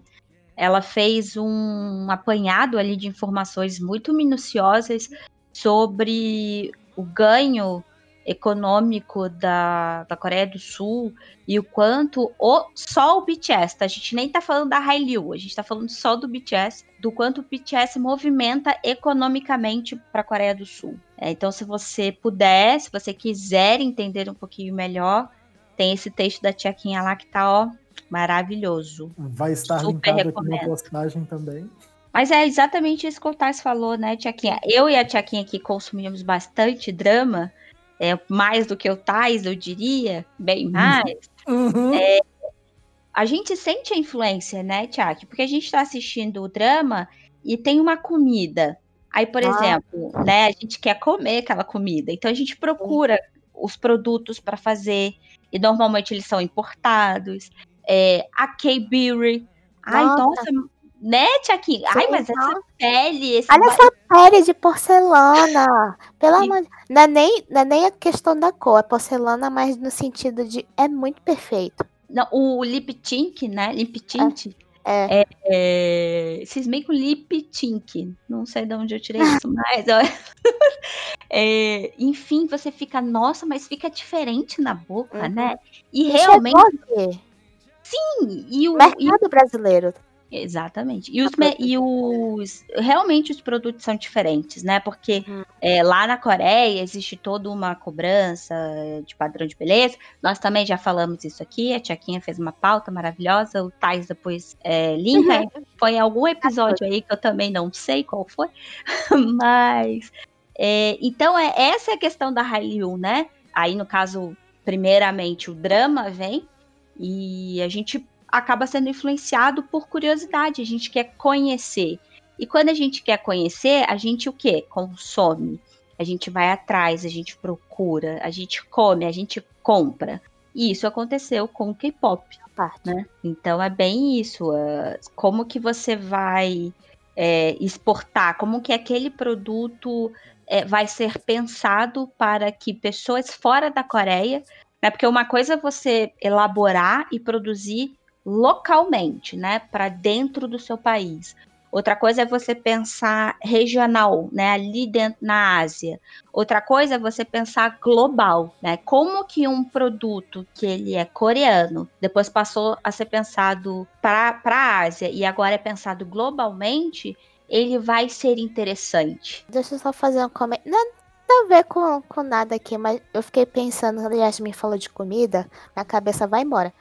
Speaker 2: Ela fez um apanhado ali de informações muito minuciosas sobre o ganho econômico da, da Coreia do Sul e o quanto o, só o BTS, tá? a gente nem tá falando da Hallyu, a gente tá falando só do BTS, do quanto o BTS movimenta economicamente para a Coreia do Sul. É, então, se você puder, se você quiser entender um pouquinho melhor, tem esse texto da Tiaquinha lá que tá, ó, maravilhoso.
Speaker 1: Vai estar Super linkado recomendo. aqui na postagem também.
Speaker 2: Mas é exatamente isso que o Tars falou, né, Tiaquinha? Eu e a Tiaquinha aqui consumimos bastante drama, é, mais do que o Tais, eu diria, bem uhum. mais. Uhum. É, a gente sente a influência, né, Tiago? Porque a gente está assistindo o drama e tem uma comida. Aí, por ah. exemplo, né, a gente quer comer aquela comida, então a gente procura os produtos para fazer, e normalmente eles são importados. É, a K-Berry. Ai, nossa, né, Tiaquinha? Ai, mas essa pele. Esse
Speaker 3: Olha essa pele de porcelana. Pelo amor de não é, nem, não é nem a questão da cor, é porcelana, mas no sentido de é muito perfeito.
Speaker 2: Não, o lip tint, né? Lip tint. É. é. é, cismei com lip tint. Não sei de onde eu tirei (laughs) isso, mas. (laughs) é, enfim, você fica, nossa, mas fica diferente na boca, uhum. né? E é realmente. Sim, e o.
Speaker 3: Mercado
Speaker 2: e...
Speaker 3: brasileiro
Speaker 2: Exatamente. E os, e os realmente os produtos são diferentes, né? Porque hum. é, lá na Coreia existe toda uma cobrança de padrão de beleza. Nós também já falamos isso aqui. A Tiaquinha fez uma pauta maravilhosa. O Thais depois é, linka. Uhum. Foi algum episódio aí que eu também não sei qual foi. (laughs) Mas. É, então, é, essa é a questão da Hallyu, né? Aí, no caso, primeiramente, o drama vem. E a gente acaba sendo influenciado por curiosidade, a gente quer conhecer. E quando a gente quer conhecer, a gente o quê? Consome. A gente vai atrás, a gente procura, a gente come, a gente compra. E isso aconteceu com o K-pop, né? Então é bem isso. Uh, como que você vai é, exportar? Como que aquele produto é, vai ser pensado para que pessoas fora da Coreia, né? Porque uma coisa é você elaborar e produzir localmente, né, para dentro do seu país. Outra coisa é você pensar regional, né, ali dentro na Ásia. Outra coisa é você pensar global, né? Como que um produto que ele é coreano, depois passou a ser pensado para a Ásia e agora é pensado globalmente, ele vai ser interessante.
Speaker 3: Deixa eu só fazer um comentário. Não tem a ver com, com nada aqui, mas eu fiquei pensando, aliás, me falou de comida, minha cabeça vai embora.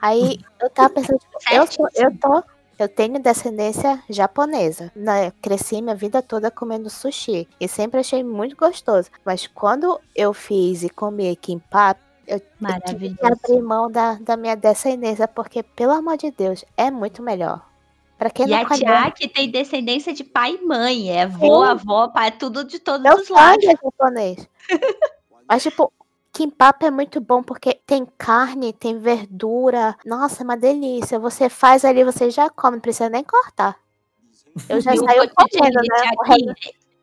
Speaker 3: Aí eu tava pensando, tipo, eu, tô, eu tô, eu tenho descendência japonesa. Né? Cresci minha vida toda comendo sushi e sempre achei muito gostoso. Mas quando eu fiz e comi kimbap, eu, eu tive que abrir mão da, da minha descendência, porque, pelo amor de Deus, é muito melhor.
Speaker 2: Pra quem e não a conhece... que tem descendência de pai e mãe, é avô, Sim. avó, pai, tudo de todos eu os lados. Eu
Speaker 3: japonês. (laughs) Mas, tipo, Kimbap é muito bom porque tem carne, tem verdura. Nossa, é uma delícia. Você faz ali, você já come, não precisa nem cortar. Eu já (laughs) saio comendo, né?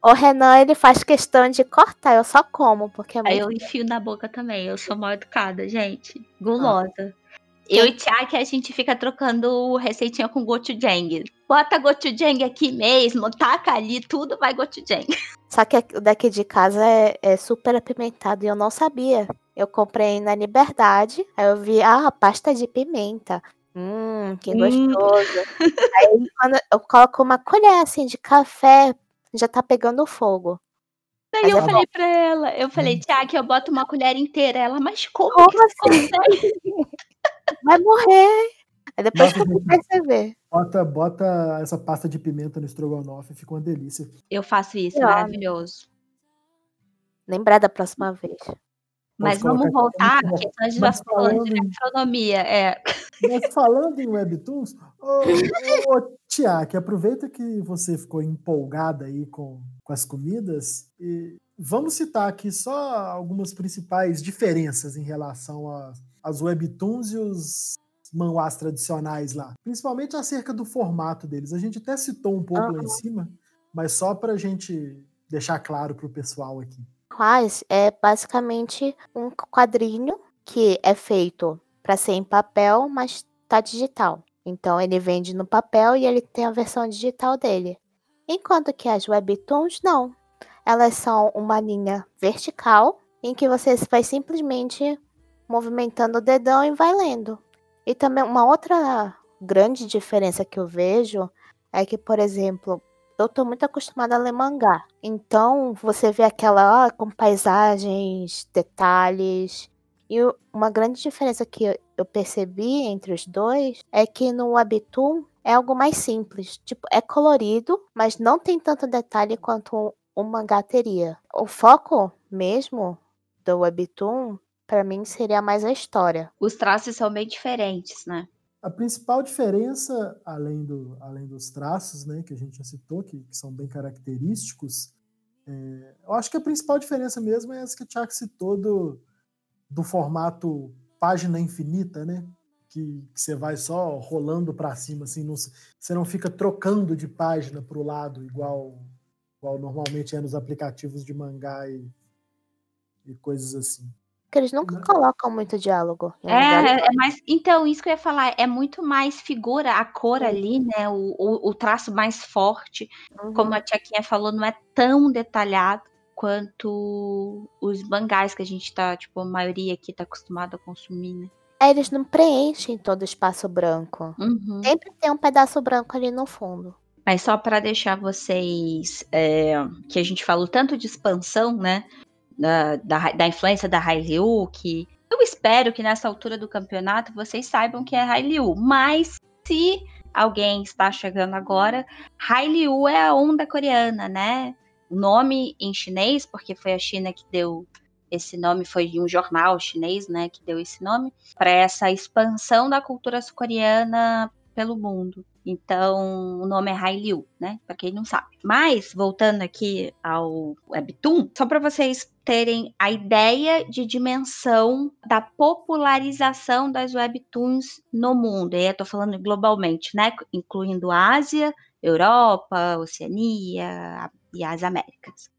Speaker 3: O Renan, ele faz questão de cortar, eu só como, porque é
Speaker 2: muito... Aí eu enfio na boca também, eu sou mal educada, gente. Gulosa. Ah. Eu e Tiago, a gente fica trocando receitinha com gochujang. Bota gochujang aqui mesmo, taca ali, tudo vai gochujang. (laughs)
Speaker 3: Só que o daqui de casa é, é super apimentado e eu não sabia. Eu comprei na Liberdade, aí eu vi, ah, pasta de pimenta. Hum, que
Speaker 2: Hum.
Speaker 3: gostoso. (laughs) Aí quando eu coloco uma colher assim de café, já tá pegando fogo.
Speaker 2: Daí
Speaker 3: Mas
Speaker 2: eu
Speaker 3: é bom.
Speaker 2: falei pra ela, eu falei, Tiago, eu boto uma colher inteira. Ela, mas como,
Speaker 3: Como
Speaker 2: que
Speaker 3: assim? (laughs) Vai morrer. Aí depois que fui perceber.
Speaker 1: Bota, bota essa pasta de pimenta no estrogonofe, fica uma delícia.
Speaker 2: Eu faço isso,
Speaker 3: Olha.
Speaker 2: maravilhoso.
Speaker 3: Lembrar da próxima vez.
Speaker 2: Mas
Speaker 1: colocar
Speaker 2: vamos
Speaker 1: aqui,
Speaker 2: voltar,
Speaker 1: muito bom.
Speaker 2: porque a gente
Speaker 1: Mas
Speaker 2: vai falando de gastronomia. É.
Speaker 1: Mas falando em Webtoons, ô, ô, ô Tiago, aproveita que você ficou empolgada aí com, com as comidas e vamos citar aqui só algumas principais diferenças em relação às Webtoons e os manhwas tradicionais lá. Principalmente acerca do formato deles. A gente até citou um pouco lá em cima, mas só para a gente deixar claro para o pessoal aqui.
Speaker 3: Quais é basicamente um quadrinho que é feito para ser em papel, mas tá digital. Então ele vende no papel e ele tem a versão digital dele. Enquanto que as webtoons não. Elas são uma linha vertical em que você vai simplesmente movimentando o dedão e vai lendo. E também uma outra grande diferença que eu vejo é que, por exemplo, eu tô muito acostumada a ler mangá. Então, você vê aquela ah, com paisagens, detalhes. E o- uma grande diferença que eu- percebi entre os dois é que no Webtoon é algo mais simples. Tipo, é colorido, mas não tem tanto detalhe quanto um mangá teria. O foco mesmo do Webtoon, pra mim, seria mais a história.
Speaker 2: Os traços são bem diferentes, né?
Speaker 1: A principal diferença, além, do, além dos traços, né, que a gente já citou, que, que são bem característicos, é, eu acho que a principal diferença mesmo é essa que o Tiago citou do, do formato página infinita, né? Que, que você vai só rolando para cima, assim, não, se- você não fica trocando de página para o lado, igual, igual normalmente é nos aplicativos de mangá e, e coisas assim.
Speaker 3: Porque eles nunca colocam muito diálogo. lugar
Speaker 2: É, é mais. Então, isso que eu ia falar, é muito mais figura, a cor ali, né? O, o, o traço mais forte.
Speaker 3: nenhum.
Speaker 2: Como a Tiaquinha falou, não é tão detalhado quanto os mangás que a gente tá, tipo, a maioria aqui tá acostumado a consumir, né?
Speaker 3: É, eles não preenchem todo o espaço branco.
Speaker 2: Uhum.
Speaker 3: Sempre tem um pedaço branco ali no fundo.
Speaker 2: Mas só para deixar vocês. é, que a gente falou tanto de expansão, né? Da, da, da influência da que eu espero que nessa altura do campeonato vocês saibam que é Hallyu. Mas se alguém está chegando agora, Hallyu é a onda coreana, né? O nome em chinês, porque foi a China que deu esse nome, foi um jornal chinês, né, que deu esse nome, para essa expansão da cultura sul-coreana pelo mundo. Então, o nome é Hallyu, né? Para quem não sabe. Mas, voltando aqui ao Webtoon, só para vocês terem a ideia de dimensão da popularização das Webtoons no mundo. E eu tô falando globalmente, né? Incluindo Ásia, Europa, Oceania e as Américas.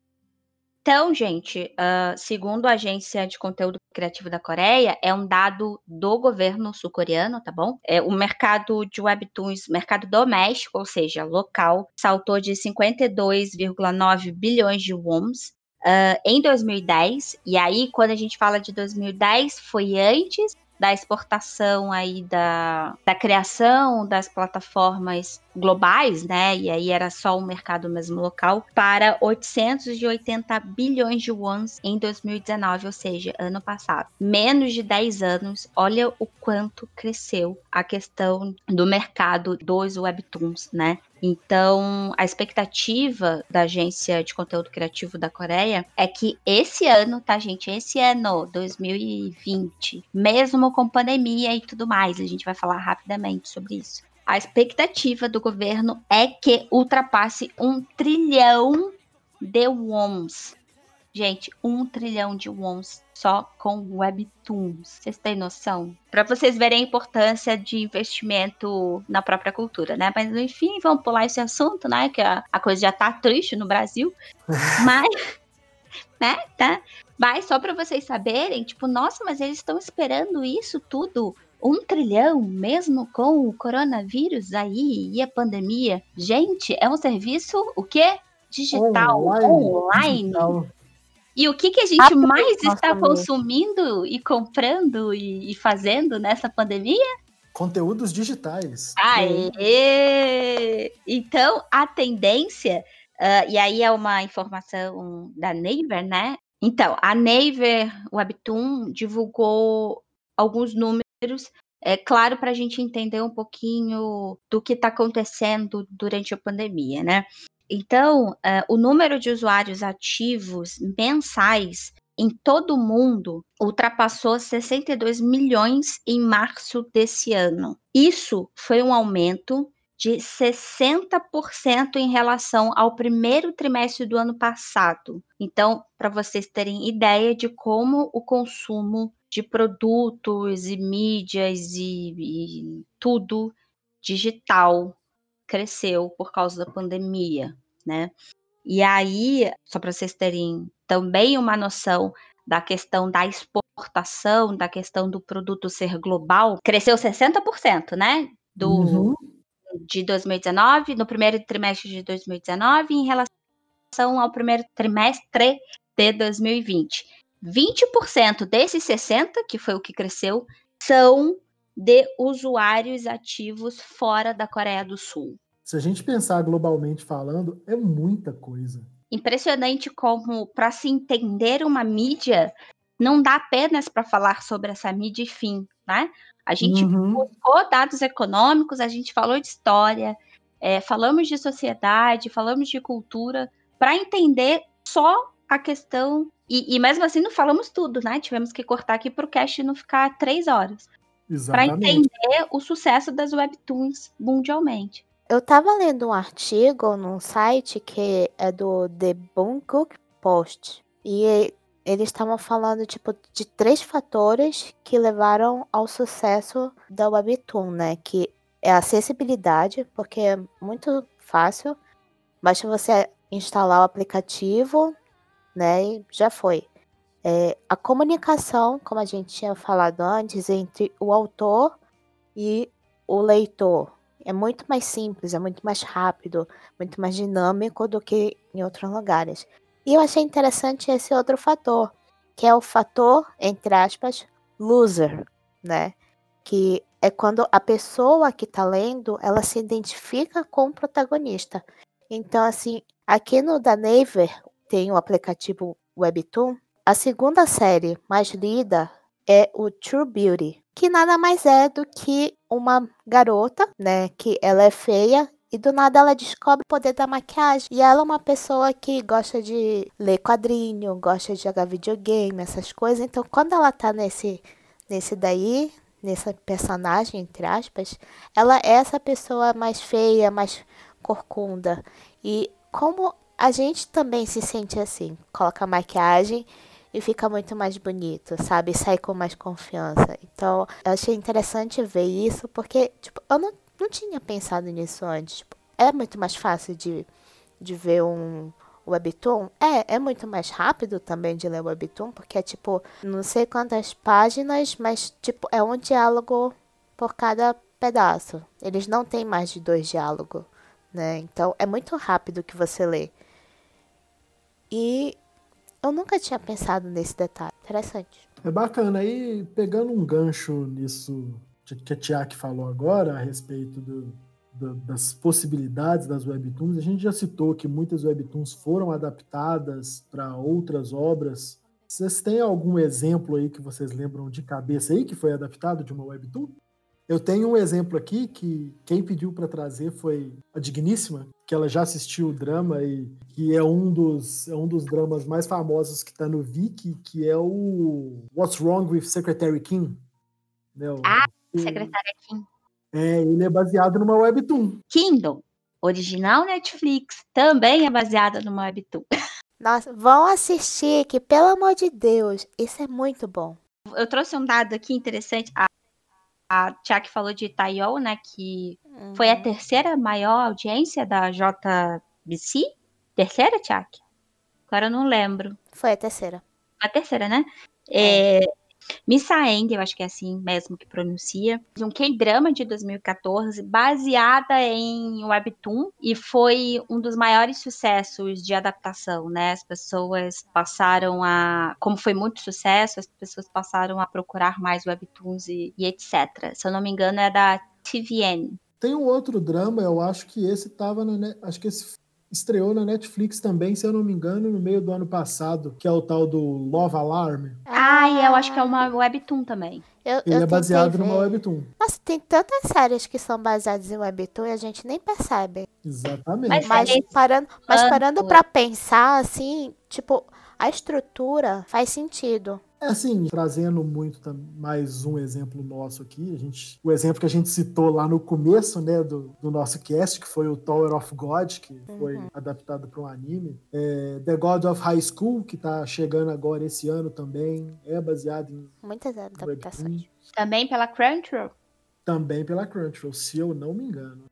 Speaker 2: Então, gente, uh, segundo a Agência de Conteúdo Criativo da Coreia, é um dado do governo sul-coreano, tá bom? É, o mercado de webtoons, mercado doméstico, ou seja, local, saltou de 52,9 bilhões de wons uh, em 2010. E aí, quando a gente fala de 2010, foi antes da exportação aí da, da criação das plataformas globais, né? E aí era só o mercado mesmo local, para 880 bilhões de wons em 2019, ou seja, ano passado. Menos de 10 anos, olha o quanto cresceu a questão do mercado dos webtoons, né? Então, a expectativa da agência de conteúdo criativo da Coreia é que esse ano, tá, gente? Esse ano, 2020, mesmo com pandemia e tudo mais, a gente vai falar rapidamente sobre isso. A expectativa do governo é que ultrapasse um trilhão de wons. Gente, um trilhão de wons só com webtoons. Vocês têm noção? Para vocês verem a importância de investimento na própria cultura, né? Mas enfim, vamos pular esse assunto, né? Que a, a coisa já tá triste no Brasil. (laughs) Mas, né? Tá? Mas só para vocês saberem, tipo, nossa, mas eles estão esperando isso tudo um trilhão, mesmo com o coronavírus aí e a pandemia. Gente, é um serviço, o quê? digital online. online. Digital. E o que, que a gente mais está consumindo e comprando e, e, fazendo nessa pandemia?
Speaker 1: Conteúdos digitais.
Speaker 2: Aê! Então, a tendência, uh, e aí é uma informação da Naver, né? Então, a Naver Webtoon divulgou alguns números é claro para a gente entender um pouquinho do que está acontecendo durante a pandemia, né? Então, uh, o número de usuários ativos mensais em todo o mundo ultrapassou 62 milhões em março desse ano. Isso foi um aumento de 60% em relação ao primeiro trimestre do ano passado. Então, para vocês terem ideia de como o consumo de produtos e mídias e, e tudo digital cresceu por causa da pandemia, né? E aí, só para vocês terem também uma noção da questão da exportação, da questão do produto ser global, cresceu 60%, né? Do, uhum. De 2019, no primeiro trimestre de 2019, em relação ao primeiro trimestre de 2020. 20% desses 60, que foi o que cresceu, são de usuários ativos fora da Coreia do Sul.
Speaker 1: Se a gente pensar globalmente falando, é muita coisa.
Speaker 2: Impressionante como, para se entender uma mídia, não dá apenas para falar sobre essa mídia e fim, né? A gente uhum. buscou dados econômicos, a gente falou de história, é, falamos de sociedade, falamos de cultura, para entender só a questão. E, e, mesmo assim não falamos tudo, né? Tivemos que cortar aqui para o cast não ficar três horas. Para entender o sucesso das webtoons mundialmente.
Speaker 3: Eu estava lendo um artigo num site que é do The Bangkok Post. E eles estavam falando tipo de três fatores que levaram ao sucesso da webtoon, né? Que é a acessibilidade, porque é muito fácil. Basta você instalar o aplicativo, né? E já foi. É, a comunicação, como a gente tinha falado antes, entre o autor e o leitor é muito mais simples, é muito mais rápido, muito mais dinâmico do que em outros lugares. E eu achei interessante esse outro fator, que é o fator, entre aspas, loser, né? Que é quando a pessoa que está lendo, ela se identifica com o protagonista. Então, assim, aqui no da Naver, tem o aplicativo Webtoon, a segunda série mais lida é o True Beauty, que nada mais é do que uma garota, né, que ela é feia e do nada ela descobre o poder da maquiagem. E ela é uma pessoa que gosta de ler quadrinho, gosta de jogar videogame, essas coisas. Então, quando ela tá nesse nesse daí, nessa personagem entre aspas, ela é essa pessoa mais feia, mais corcunda. E como a gente também se sente assim, coloca maquiagem e fica muito mais bonito, sabe? Sai com mais confiança. Então, eu achei interessante ver isso, porque, tipo, eu não, não tinha pensado nisso antes. Tipo, é muito mais fácil de, de ver um webtoon. É, é muito mais rápido também de ler o webtoon, porque é, tipo, não sei quantas páginas, mas, tipo, é um diálogo por cada pedaço. Eles não têm mais de dois diálogos, né? Então, é muito rápido que você lê. E eu nunca tinha pensado nesse detalhe. Interessante.
Speaker 1: É bacana. Aí, pegando um gancho nisso que a Tiak falou agora, a respeito do, do, das possibilidades das webtoons, a gente já citou que muitas webtoons foram adaptadas para outras obras. Vocês têm algum exemplo aí que vocês lembram de cabeça aí que foi adaptado de uma webtoon? Eu tenho um exemplo aqui que quem pediu para trazer foi a Digníssima, que ela já assistiu o drama e que é um dos, é um dos dramas mais famosos que está no Viki, que é o What's Wrong with Secretary Kim.
Speaker 2: Né, o, ah, o, Secretária Kim.
Speaker 1: É, ele é baseado numa webtoon.
Speaker 2: Kingdom, original Netflix, também é baseada numa webtoon. (laughs)
Speaker 3: Nossa, vão assistir, que pelo amor de Deus, isso é muito bom.
Speaker 2: Eu trouxe um dado aqui interessante. A a Tiak falou de Taiyo, né? Que uhum. foi a terceira maior audiência da JBC. Terceira, Tiak? Agora eu não lembro.
Speaker 3: Foi a terceira.
Speaker 2: A terceira, né? É. É, Misaeng, eu acho que é assim mesmo que pronuncia, um K-drama de 2014, baseada em webtoon e foi um dos maiores sucessos de adaptação, né? As pessoas passaram a, como foi muito sucesso, as pessoas passaram a procurar mais webtoons e, e etc. Se eu não me engano, é da TVN.
Speaker 1: Tem um outro drama, eu acho que esse tava na, acho que esse estreou na Netflix também, se eu não me engano, no meio do ano passado, que é o tal do Love Alarm.
Speaker 2: Ah, e eu acho que é uma webtoon também.
Speaker 3: Eu,
Speaker 1: Ele
Speaker 3: eu
Speaker 1: é baseado
Speaker 3: tentei
Speaker 1: numa
Speaker 3: ver.
Speaker 1: webtoon.
Speaker 3: Nossa, tem tantas séries que são baseadas em webtoon e a gente nem percebe.
Speaker 1: Exatamente.
Speaker 2: Mas-
Speaker 3: Mas parando, mas parando pra pensar, assim, tipo, a estrutura faz sentido.
Speaker 1: É assim, trazendo muito mais um exemplo nosso aqui, a gente, o exemplo que a gente citou lá no começo, né, do, do nosso cast, que foi o Tower of God, que foi
Speaker 3: Uhum.
Speaker 1: adaptado para um anime, É, The God of High School, que tá chegando agora esse ano também, é baseado em
Speaker 3: Muitas adaptações.
Speaker 2: Também pela Crunchyroll.
Speaker 1: também pela Crunchyroll, se eu não me engano.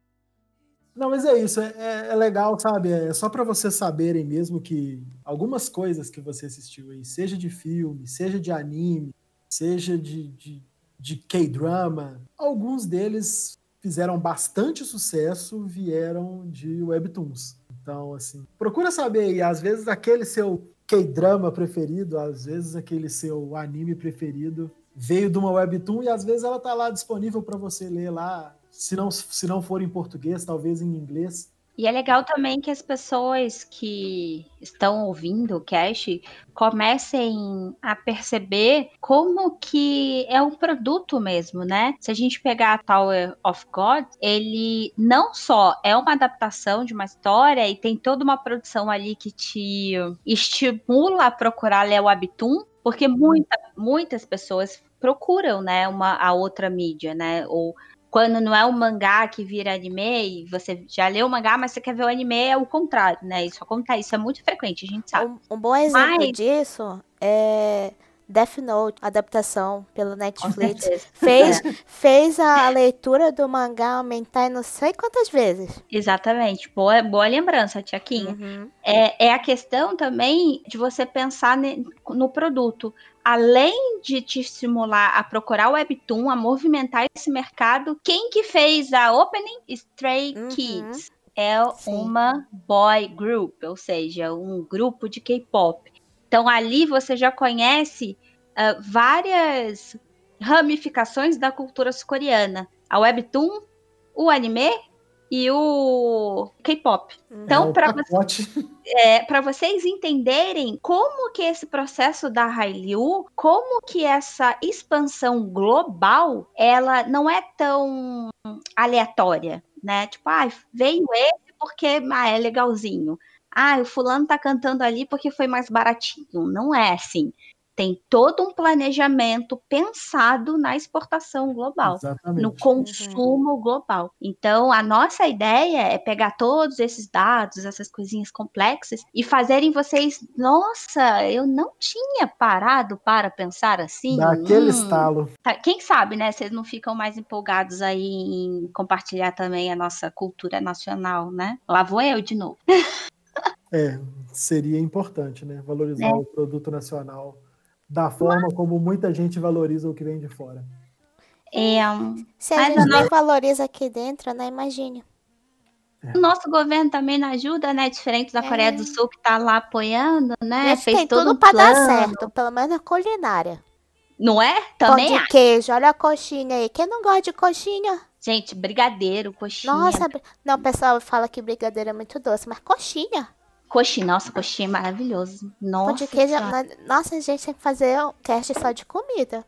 Speaker 1: Não, mas é isso, é, é- é legal, sabe? É só para vocês saberem mesmo que algumas coisas que você assistiu aí, seja de filme, seja de anime, seja de, de, de K-drama, alguns deles fizeram bastante sucesso, vieram de webtoons. Então, assim, procura saber aí, às vezes aquele seu K-drama preferido, às vezes aquele seu anime preferido veio de uma webtoon e às vezes ela tá lá disponível para você ler lá, se não, se não for em português, talvez em inglês.
Speaker 2: E é legal também que as pessoas que estão ouvindo o cast comecem a perceber como que é um produto mesmo, né? Se a gente pegar a Tower of God, ele não só é uma adaptação de uma história e tem toda uma produção ali que te estimula a procurar ler o webtoon, porque muita, muitas pessoas procuram, né, uma a outra mídia, né? Ou quando não é o mangá que vira anime e você já leu o mangá, mas você quer ver o anime, é o contrário, né? Isso acontece, isso é muito frequente, a gente sabe.
Speaker 3: Um, um bom exemplo
Speaker 2: Mas-
Speaker 3: disso é Death Note, adaptação pela
Speaker 2: Com
Speaker 3: Netflix. Fez,
Speaker 2: É, (laughs)
Speaker 3: fez a leitura do mangá aumentar em não sei quantas vezes.
Speaker 2: exatamente. Boa, boa lembrança, Tiaquinha.
Speaker 3: Uhum.
Speaker 2: É, é a questão também de você pensar ne- no produto. Além de te estimular a procurar o Webtoon, a movimentar esse mercado, quem que fez a opening? Stray
Speaker 3: Uhum.
Speaker 2: Kids. É
Speaker 3: Sim.
Speaker 2: uma boy group, ou seja, um grupo de K-pop. Então ali você já conhece ah, várias ramificações da cultura sul-coreana. A Webtoon, o anime e o K-pop. Então,
Speaker 1: é
Speaker 2: pra você- (laughs) é, para vocês entenderem como que esse processo da Hallyu, como que essa expansão global, ela não é tão aleatória, né? Tipo, ah, veio esse porque ah, é legalzinho. Ah, o fulano tá cantando ali porque foi mais baratinho. Não é assim. Tem todo um planejamento pensado na exportação global
Speaker 1: Exatamente.
Speaker 2: no consumo global. Então, a nossa ideia é pegar todos esses dados, essas coisinhas complexas e fazerem vocês, nossa, eu não tinha parado para pensar assim.
Speaker 1: Dá aquele
Speaker 2: Hum,
Speaker 1: estalo.
Speaker 2: tá- Quem sabe, né? Vocês não ficam mais empolgados aí em compartilhar também a nossa cultura nacional, né? Lá vou eu de novo.
Speaker 1: É, seria importante, né? Valorizar
Speaker 2: É.
Speaker 1: o produto nacional da forma como muita gente valoriza o que vem de fora.
Speaker 2: É, um,
Speaker 3: Se a
Speaker 2: Mas
Speaker 3: gente nem valoriza aqui dentro, né? Imagine.
Speaker 2: o nosso governo também não ajuda, né? Diferente da
Speaker 3: É.
Speaker 2: Coreia do Sul que tá lá apoiando, né?
Speaker 3: Gente,
Speaker 2: Fez
Speaker 3: tem
Speaker 2: todo
Speaker 3: tudo
Speaker 2: um
Speaker 3: pra dar certo, pelo menos a culinária.
Speaker 2: Não é?
Speaker 3: Pão
Speaker 2: Também
Speaker 3: de
Speaker 2: acho.
Speaker 3: queijo, olha a coxinha aí. Quem não gosta de coxinha?
Speaker 2: Gente, brigadeiro, coxinha.
Speaker 3: Nossa, não, o pessoal fala que brigadeiro é muito doce, mas coxinha.
Speaker 2: Coxinha, nossa, coxinha é maravilhoso. Nossa,
Speaker 3: de queijo. Nossa, a gente tem que fazer um cast só de comida.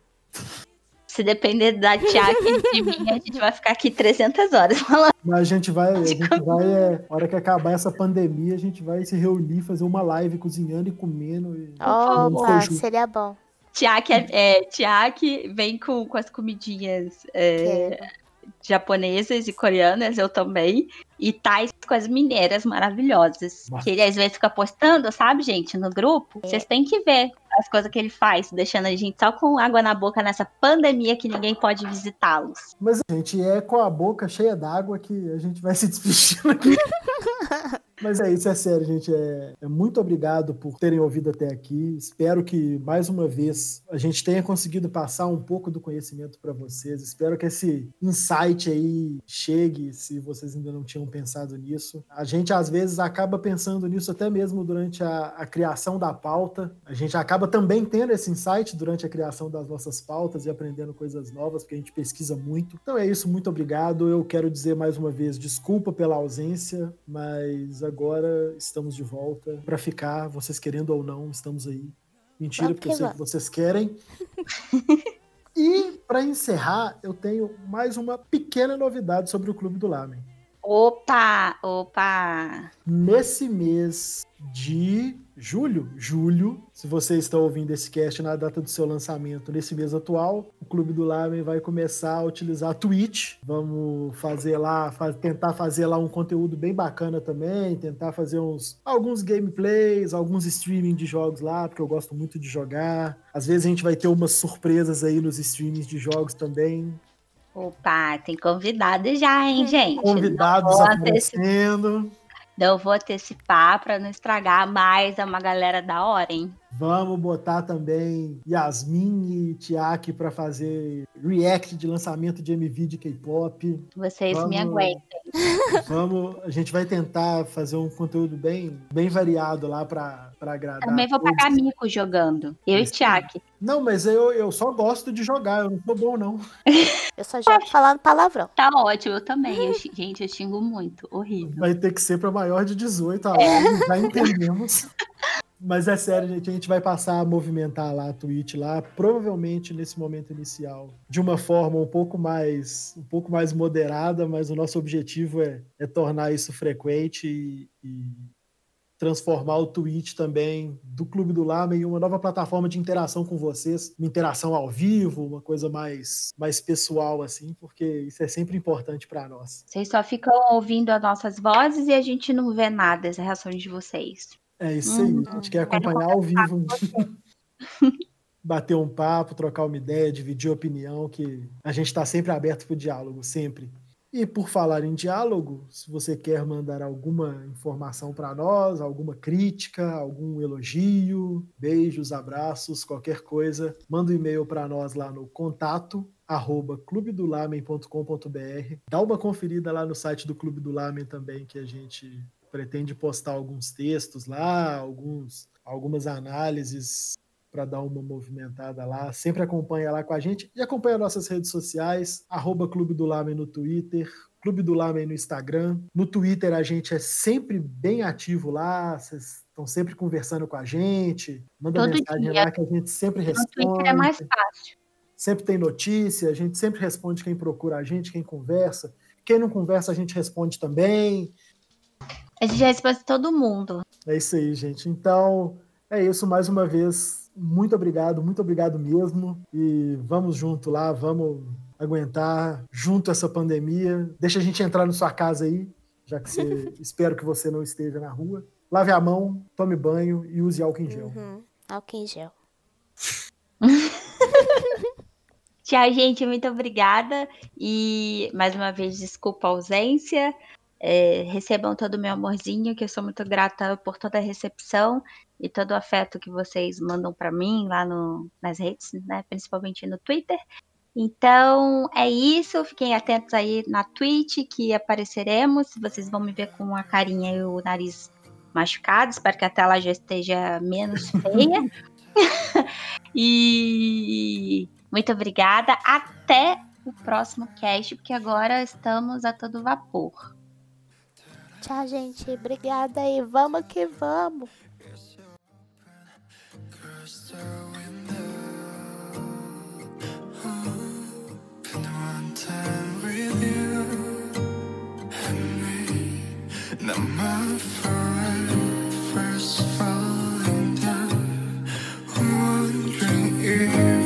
Speaker 2: se depender da Tiago e de mim, a gente vai ficar aqui 300 horas falando.
Speaker 1: Mas a gente vai, a gente vai, é, hora que acabar essa pandemia, a gente vai se reunir, fazer uma live cozinhando e comendo. E... Feijão.
Speaker 3: seria bom.
Speaker 2: Tiago é, é, vem com, com as comidinhas é. Japonesas e coreanas, eu também. E Tais com as mineiras maravilhosas.
Speaker 1: Nossa.
Speaker 2: Que ele às vezes fica postando, sabe, gente, no grupo. Vocês têm que ver as coisas que ele faz, deixando a gente só com água na boca nessa pandemia que ninguém pode visitá-los.
Speaker 1: Mas, gente, é com a boca cheia d'água que a gente vai se despedindo aqui. (laughs) Mas é isso, é sério, gente. É, é, muito obrigado por terem ouvido até aqui. Espero que, mais uma vez, a gente tenha conseguido passar um pouco do conhecimento para vocês. Espero que esse insight aí chegue, se vocês ainda não tinham pensado nisso. A gente, às vezes, acaba pensando nisso até mesmo durante a, a criação da pauta. A gente acaba também tendo esse insight durante a criação das nossas pautas e aprendendo coisas novas, porque a gente pesquisa muito. Então é isso, muito obrigado. Eu quero dizer mais uma vez desculpa pela ausência, mas agora estamos de volta para ficar, vocês querendo ou não, estamos aí. Mentira, porque eu sei que vocês querem. (laughs) e para encerrar, eu tenho mais uma pequena novidade sobre o Clube do Lamen.
Speaker 2: Opa, opa.
Speaker 1: Nesse mês de julho, julho, se você está ouvindo esse cast na data do seu lançamento, nesse mês atual, o Clube do Lamen vai começar a utilizar a Twitch. Vamos fazer lá, faz, tentar fazer lá um conteúdo bem bacana também, tentar fazer uns alguns gameplays, alguns streaming de jogos lá, porque eu gosto muito de jogar. Às vezes a gente vai ter umas surpresas aí nos streamings de jogos também.
Speaker 2: Opa, tem convidado já, hein, gente?
Speaker 1: Convidados aparecendo.
Speaker 2: Então eu vou antecipar para não estragar mais a uma galera da hora, hein?
Speaker 1: Vamos botar também Yasmin e Tiaki para fazer react de lançamento de MV de K-pop.
Speaker 2: Vocês vamos, me aguentam. (laughs)
Speaker 1: Vamos, a gente vai tentar fazer um conteúdo bem, bem variado lá para agradar.
Speaker 2: Também vou pagar mico jogando. Eu Isso. e Tiaki.
Speaker 1: Não, mas eu, eu só gosto de jogar, eu não sou bom, não.
Speaker 3: Eu só jogo falando palavrão.
Speaker 2: Tá ótimo, eu também. Eu, gente, eu xingo muito. Horrível.
Speaker 1: Vai ter que ser para maior de 18, é. já entendemos. (laughs) Mas é sério, gente, a gente vai passar a movimentar lá a Twitch lá, provavelmente nesse momento inicial, de uma forma um pouco mais, um pouco mais moderada, mas o nosso objetivo é, é tornar isso frequente e, e transformar o Twitch também do Clube do Lama em uma nova plataforma de interação com vocês, uma interação ao vivo, uma coisa mais, mais pessoal assim, porque isso é sempre importante para nós.
Speaker 2: Vocês só ficam ouvindo as nossas vozes e a gente não vê nada as reações de vocês.
Speaker 1: É isso aí, a gente quer acompanhar ao vivo. (laughs) Bater um papo, trocar uma ideia, dividir opinião, que a gente está sempre aberto para o diálogo, sempre. E por falar em diálogo, se você quer mandar alguma informação para nós, alguma crítica, algum elogio, beijos, abraços, qualquer coisa, manda um e-mail para nós lá no contato arroba clubedolamen.com.br. Dá uma conferida lá no site do Clube do Lamen também, que a gente pretende postar alguns textos lá, alguns, algumas análises para dar uma movimentada lá. Sempre acompanha lá com a gente e acompanha nossas redes sociais, arroba Clube do Lamen no Twitter, Clube do Lamen no Instagram. No Twitter a gente é sempre bem ativo lá, vocês estão sempre conversando com a gente, manda Todo mensagem dia. lá que a gente sempre responde. No Twitter
Speaker 2: é mais fácil.
Speaker 1: Sempre tem notícia, a gente sempre responde quem procura a gente, quem conversa. Quem não conversa, a gente responde também.
Speaker 2: A gente responde todo mundo.
Speaker 1: É isso aí, gente. Então, é isso mais uma vez muito obrigado, muito obrigado mesmo. E vamos junto lá, vamos aguentar junto essa pandemia. Deixa a gente entrar na sua casa aí, já que você (laughs) espero que você não esteja na rua. Lave a mão, tome banho e use álcool em gel.
Speaker 3: Uhum. Álcool em gel. (laughs)
Speaker 2: Tchau, gente. Muito obrigada. E mais uma vez, desculpa a ausência. É, recebam todo o meu amorzinho, que eu sou muito grata por toda a recepção e todo o afeto que vocês mandam para mim lá no, nas redes, né, principalmente no Twitter. Então é isso, fiquem atentos aí na Twitch que apareceremos. Vocês vão me ver com a carinha e o nariz machucado, espero que a tela já esteja menos feia. (laughs) e muito obrigada. Até o próximo cast, porque agora estamos a todo vapor.
Speaker 3: Tchau, gente. Obrigada e vamos que vamos. first falling down, wondering if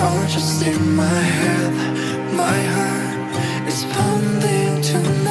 Speaker 4: all just in my head. My heart is pounding tonight.